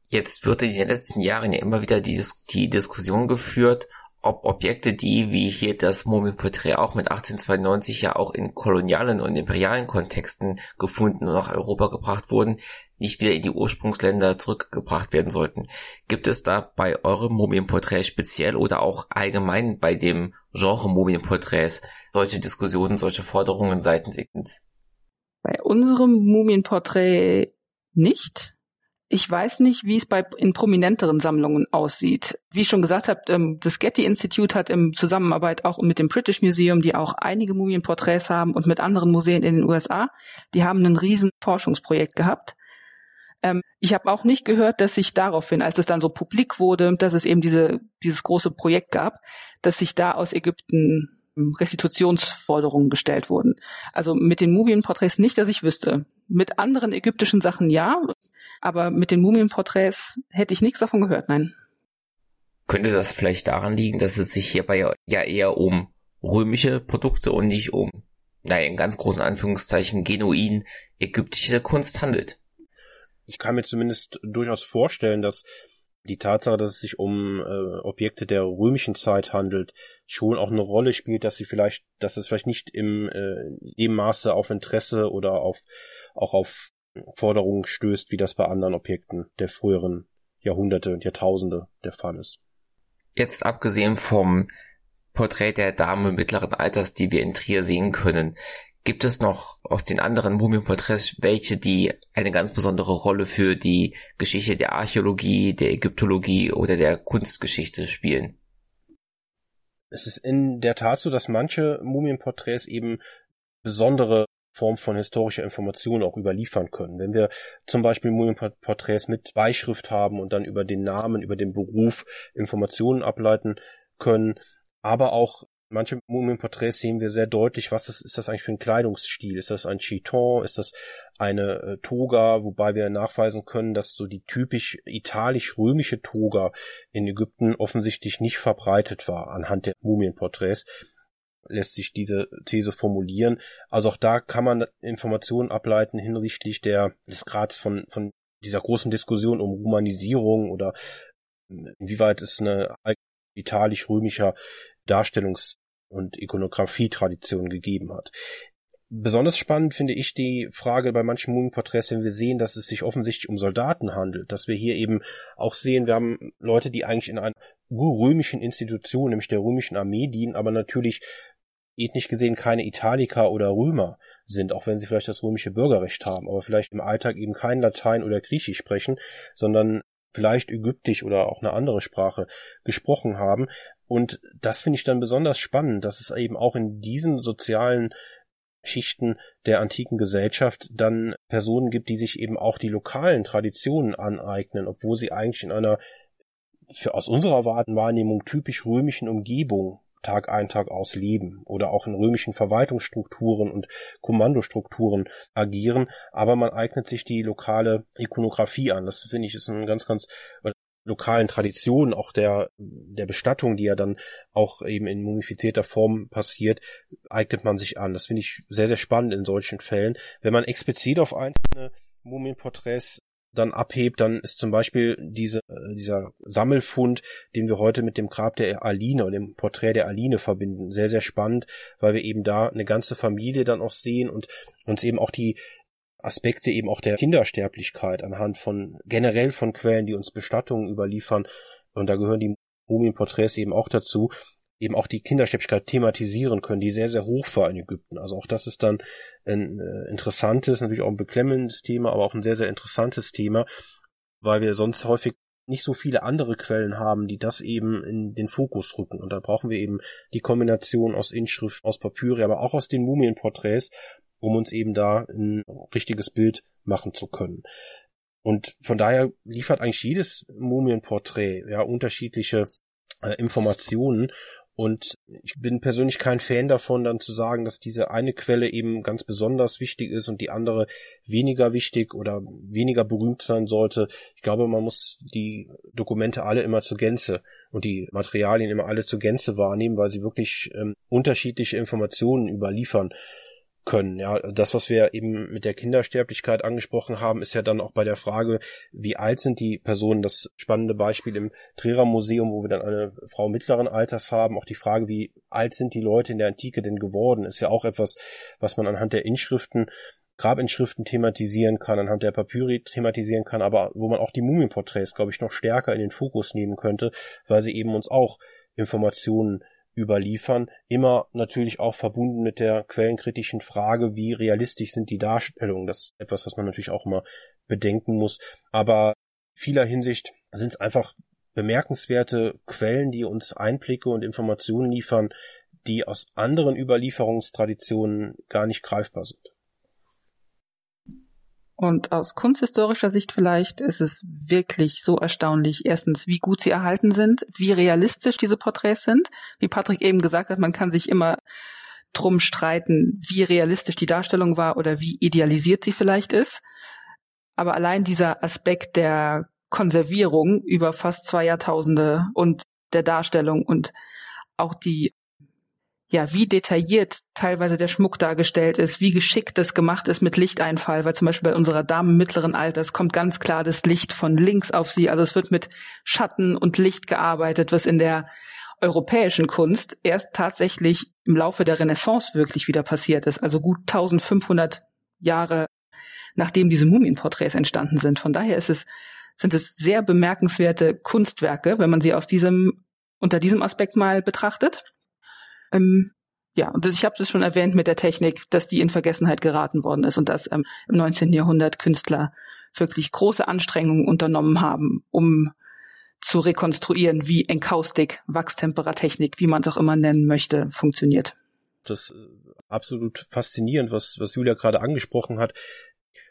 Jetzt wird in den letzten Jahren ja immer wieder die, die Diskussion geführt, ob Objekte, die wie hier das Mumienporträt auch mit 1892 ja auch in kolonialen und imperialen Kontexten gefunden und nach Europa gebracht wurden, nicht wieder in die Ursprungsländer zurückgebracht werden sollten. Gibt es da bei eurem Mumienporträt speziell oder auch allgemein bei dem Genre Mumienporträts solche Diskussionen, solche Forderungen seitens Ignis? Bei unserem Mumienporträt nicht. Ich weiß nicht, wie es bei in prominenteren Sammlungen aussieht. Wie ich schon gesagt habe, ähm, das Getty Institute hat in Zusammenarbeit auch mit dem British Museum, die auch einige Mumienporträts haben und mit anderen Museen in den USA, die haben ein riesen Forschungsprojekt gehabt ähm, ich habe auch nicht gehört, dass sich daraufhin, als es dann so publik wurde, dass es eben diese, dieses große Projekt gab, dass sich da aus Ägypten ähm, Restitutionsforderungen gestellt wurden. Also mit den Mumienporträts nicht, dass ich wüsste. Mit anderen ägyptischen Sachen ja, aber mit den Mumienporträts hätte ich nichts davon gehört, nein. Könnte das vielleicht daran liegen, dass es sich hierbei ja eher um römische Produkte und nicht um, naja, in ganz großen Anführungszeichen genuin ägyptische Kunst handelt? ich kann mir zumindest durchaus vorstellen, dass die Tatsache, dass es sich um äh, Objekte der römischen Zeit handelt, schon auch eine Rolle spielt, dass sie vielleicht, dass es vielleicht nicht im äh, dem Maße auf Interesse oder auf auch auf Forderungen stößt, wie das bei anderen Objekten der früheren Jahrhunderte und Jahrtausende der Fall ist. Jetzt abgesehen vom Porträt der Dame mittleren Alters, die wir in Trier sehen können, Gibt es noch aus den anderen Mumienporträts welche, die eine ganz besondere Rolle für die Geschichte der Archäologie, der Ägyptologie oder der Kunstgeschichte spielen? Es ist in der Tat so, dass manche Mumienporträts eben besondere Form von historischer Information auch überliefern können. Wenn wir zum Beispiel Mumienporträts mit Beischrift haben und dann über den Namen, über den Beruf Informationen ableiten können, aber auch manche Mumienporträts sehen wir sehr deutlich, was ist, ist das eigentlich für ein Kleidungsstil? Ist das ein Chiton? Ist das eine äh, Toga? Wobei wir nachweisen können, dass so die typisch italisch-römische Toga in Ägypten offensichtlich nicht verbreitet war anhand der Mumienporträts lässt sich diese These formulieren. Also auch da kann man Informationen ableiten hinsichtlich der, des Grads von, von dieser großen Diskussion um Humanisierung oder inwieweit es eine italisch-römischer Darstellungs- und Ikonografie-Tradition gegeben hat. Besonders spannend finde ich die Frage bei manchen Mumienporträts, wenn wir sehen, dass es sich offensichtlich um Soldaten handelt, dass wir hier eben auch sehen, wir haben Leute, die eigentlich in einer römischen Institution, nämlich der römischen Armee dienen, aber natürlich ethnisch gesehen keine Italiker oder Römer sind, auch wenn sie vielleicht das römische Bürgerrecht haben, aber vielleicht im Alltag eben kein Latein oder Griechisch sprechen, sondern vielleicht Ägyptisch oder auch eine andere Sprache gesprochen haben. Und das finde ich dann besonders spannend, dass es eben auch in diesen sozialen Schichten der antiken Gesellschaft dann Personen gibt, die sich eben auch die lokalen Traditionen aneignen, obwohl sie eigentlich in einer für aus unserer Wahrnehmung typisch römischen Umgebung Tag ein, Tag aus leben oder auch in römischen Verwaltungsstrukturen und Kommandostrukturen agieren, aber man eignet sich die lokale Ikonografie an. Das finde ich ist ein ganz, ganz lokalen Traditionen, auch der, der Bestattung, die ja dann auch eben in mumifizierter Form passiert, eignet man sich an. Das finde ich sehr, sehr spannend in solchen Fällen. Wenn man explizit auf einzelne Mumienporträts dann abhebt, dann ist zum Beispiel diese, äh, dieser Sammelfund, den wir heute mit dem Grab der Aline und dem Porträt der Aline verbinden, sehr, sehr spannend, weil wir eben da eine ganze Familie dann auch sehen und uns eben auch die Aspekte eben auch der Kindersterblichkeit anhand von generell von Quellen, die uns Bestattungen überliefern, und da gehören die Mumienporträts eben auch dazu, eben auch die Kindersterblichkeit thematisieren können, die sehr, sehr hoch war in Ägypten. Also auch das ist dann ein äh, interessantes, natürlich auch ein beklemmendes Thema, aber auch ein sehr, sehr interessantes Thema, weil wir sonst häufig nicht so viele andere Quellen haben, die das eben in den Fokus rücken. Und da brauchen wir eben die Kombination aus Inschrift, aus Papyri, aber auch aus den Mumienporträts, um uns eben da ein richtiges Bild machen zu können. Und von daher liefert eigentlich jedes Mumienporträt ja unterschiedliche äh, Informationen und ich bin persönlich kein Fan davon, dann zu sagen, dass diese eine Quelle eben ganz besonders wichtig ist und die andere weniger wichtig oder weniger berühmt sein sollte. Ich glaube, man muss die Dokumente alle immer zur Gänze und die Materialien immer alle zur Gänze wahrnehmen, weil sie wirklich ähm, unterschiedliche Informationen überliefern können. Ja, das, was wir eben mit der Kindersterblichkeit angesprochen haben, ist ja dann auch bei der Frage, wie alt sind die Personen? Das spannende Beispiel im Trierer Museum, wo wir dann eine Frau mittleren Alters haben. Auch die Frage, wie alt sind die Leute in der Antike denn geworden, ist ja auch etwas, was man anhand der Inschriften Grabinschriften thematisieren kann, anhand der Papyri thematisieren kann, aber wo man auch die Mumienporträts, glaube ich, noch stärker in den Fokus nehmen könnte, weil sie eben uns auch Informationen überliefern, immer natürlich auch verbunden mit der quellenkritischen Frage, wie realistisch sind die Darstellungen. Das ist etwas, was man natürlich auch immer bedenken muss. Aber vieler Hinsicht sind es einfach bemerkenswerte Quellen, die uns Einblicke und Informationen liefern, die aus anderen Überlieferungstraditionen gar nicht greifbar sind. Und aus kunsthistorischer Sicht vielleicht ist es wirklich so erstaunlich, erstens, wie gut sie erhalten sind, wie realistisch diese Porträts sind. Wie Patrick eben gesagt hat, man kann sich immer drum streiten, wie realistisch die Darstellung war oder wie idealisiert sie vielleicht ist. Aber allein dieser Aspekt der Konservierung über fast zwei Jahrtausende und der Darstellung und auch die ja, wie detailliert teilweise der Schmuck dargestellt ist, wie geschickt das gemacht ist mit Lichteinfall, weil zum Beispiel bei unserer Dame mittleren Alters kommt ganz klar das Licht von links auf sie. Also es wird mit Schatten und Licht gearbeitet, was in der europäischen Kunst erst tatsächlich im Laufe der Renaissance wirklich wieder passiert ist. Also gut 1500 Jahre nachdem diese Mumienporträts entstanden sind. Von daher ist es, sind es sehr bemerkenswerte Kunstwerke, wenn man sie aus diesem, unter diesem Aspekt mal betrachtet. Ähm, ja, und das, ich habe das schon erwähnt mit der Technik, dass die in Vergessenheit geraten worden ist und dass ähm, im 19. Jahrhundert Künstler wirklich große Anstrengungen unternommen haben, um zu rekonstruieren, wie Enkaustik, Wachstemperatechnik, wie man es auch immer nennen möchte, funktioniert. Das ist äh, absolut faszinierend, was, was Julia gerade angesprochen hat.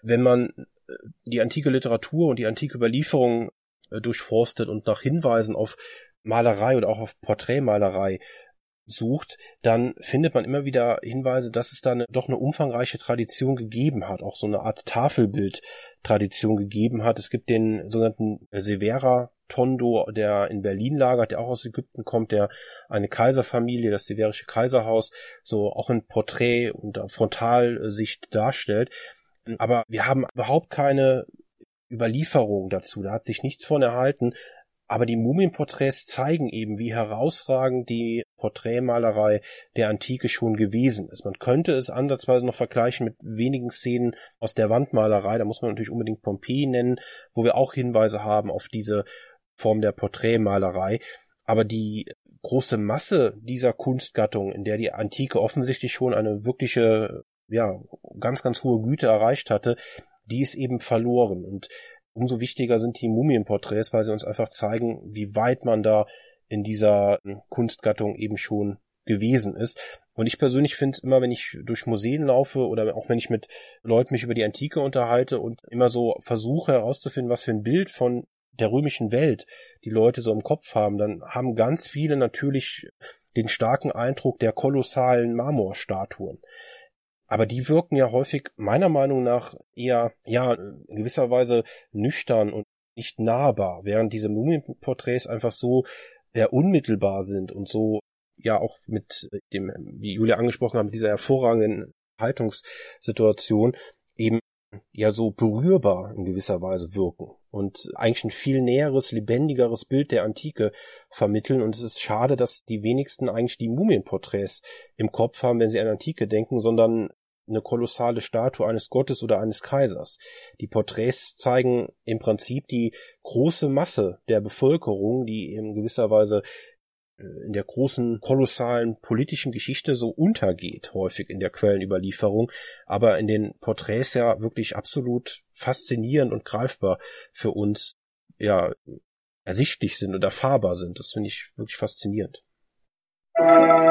Wenn man äh, die antike Literatur und die antike Überlieferung äh, durchforstet und nach Hinweisen auf Malerei oder auch auf Porträtmalerei sucht, dann findet man immer wieder Hinweise, dass es da eine, doch eine umfangreiche Tradition gegeben hat, auch so eine Art Tafelbild-Tradition gegeben hat. Es gibt den sogenannten Severa Tondo, der in Berlin lagert, der auch aus Ägypten kommt, der eine Kaiserfamilie, das severische Kaiserhaus, so auch in Porträt und Frontalsicht darstellt. Aber wir haben überhaupt keine Überlieferung dazu. Da hat sich nichts von erhalten. Aber die Mumienporträts zeigen eben, wie herausragend die Porträtmalerei der Antike schon gewesen ist. Man könnte es ansatzweise noch vergleichen mit wenigen Szenen aus der Wandmalerei. Da muss man natürlich unbedingt Pompeji nennen, wo wir auch Hinweise haben auf diese Form der Porträtmalerei. Aber die große Masse dieser Kunstgattung, in der die Antike offensichtlich schon eine wirkliche, ja, ganz, ganz hohe Güte erreicht hatte, die ist eben verloren. Und umso wichtiger sind die Mumienporträts, weil sie uns einfach zeigen, wie weit man da in dieser Kunstgattung eben schon gewesen ist. Und ich persönlich finde es immer, wenn ich durch Museen laufe oder auch wenn ich mit Leuten mich über die Antike unterhalte und immer so versuche herauszufinden, was für ein Bild von der römischen Welt die Leute so im Kopf haben, dann haben ganz viele natürlich den starken Eindruck der kolossalen Marmorstatuen. Aber die wirken ja häufig meiner Meinung nach eher, ja, in gewisser Weise nüchtern und nicht nahbar, während diese Mumienporträts einfach so eher unmittelbar sind und so, ja, auch mit dem, wie Julia angesprochen hat, mit dieser hervorragenden Haltungssituation ja so berührbar in gewisser Weise wirken und eigentlich ein viel näheres, lebendigeres Bild der Antike vermitteln. Und es ist schade, dass die wenigsten eigentlich die Mumienporträts im Kopf haben, wenn sie an Antike denken, sondern eine kolossale Statue eines Gottes oder eines Kaisers. Die Porträts zeigen im Prinzip die große Masse der Bevölkerung, die in gewisser Weise in der großen, kolossalen politischen Geschichte so untergeht, häufig in der Quellenüberlieferung, aber in den Porträts ja wirklich absolut faszinierend und greifbar für uns, ja, ersichtlich sind oder erfahrbar sind. Das finde ich wirklich faszinierend. Musik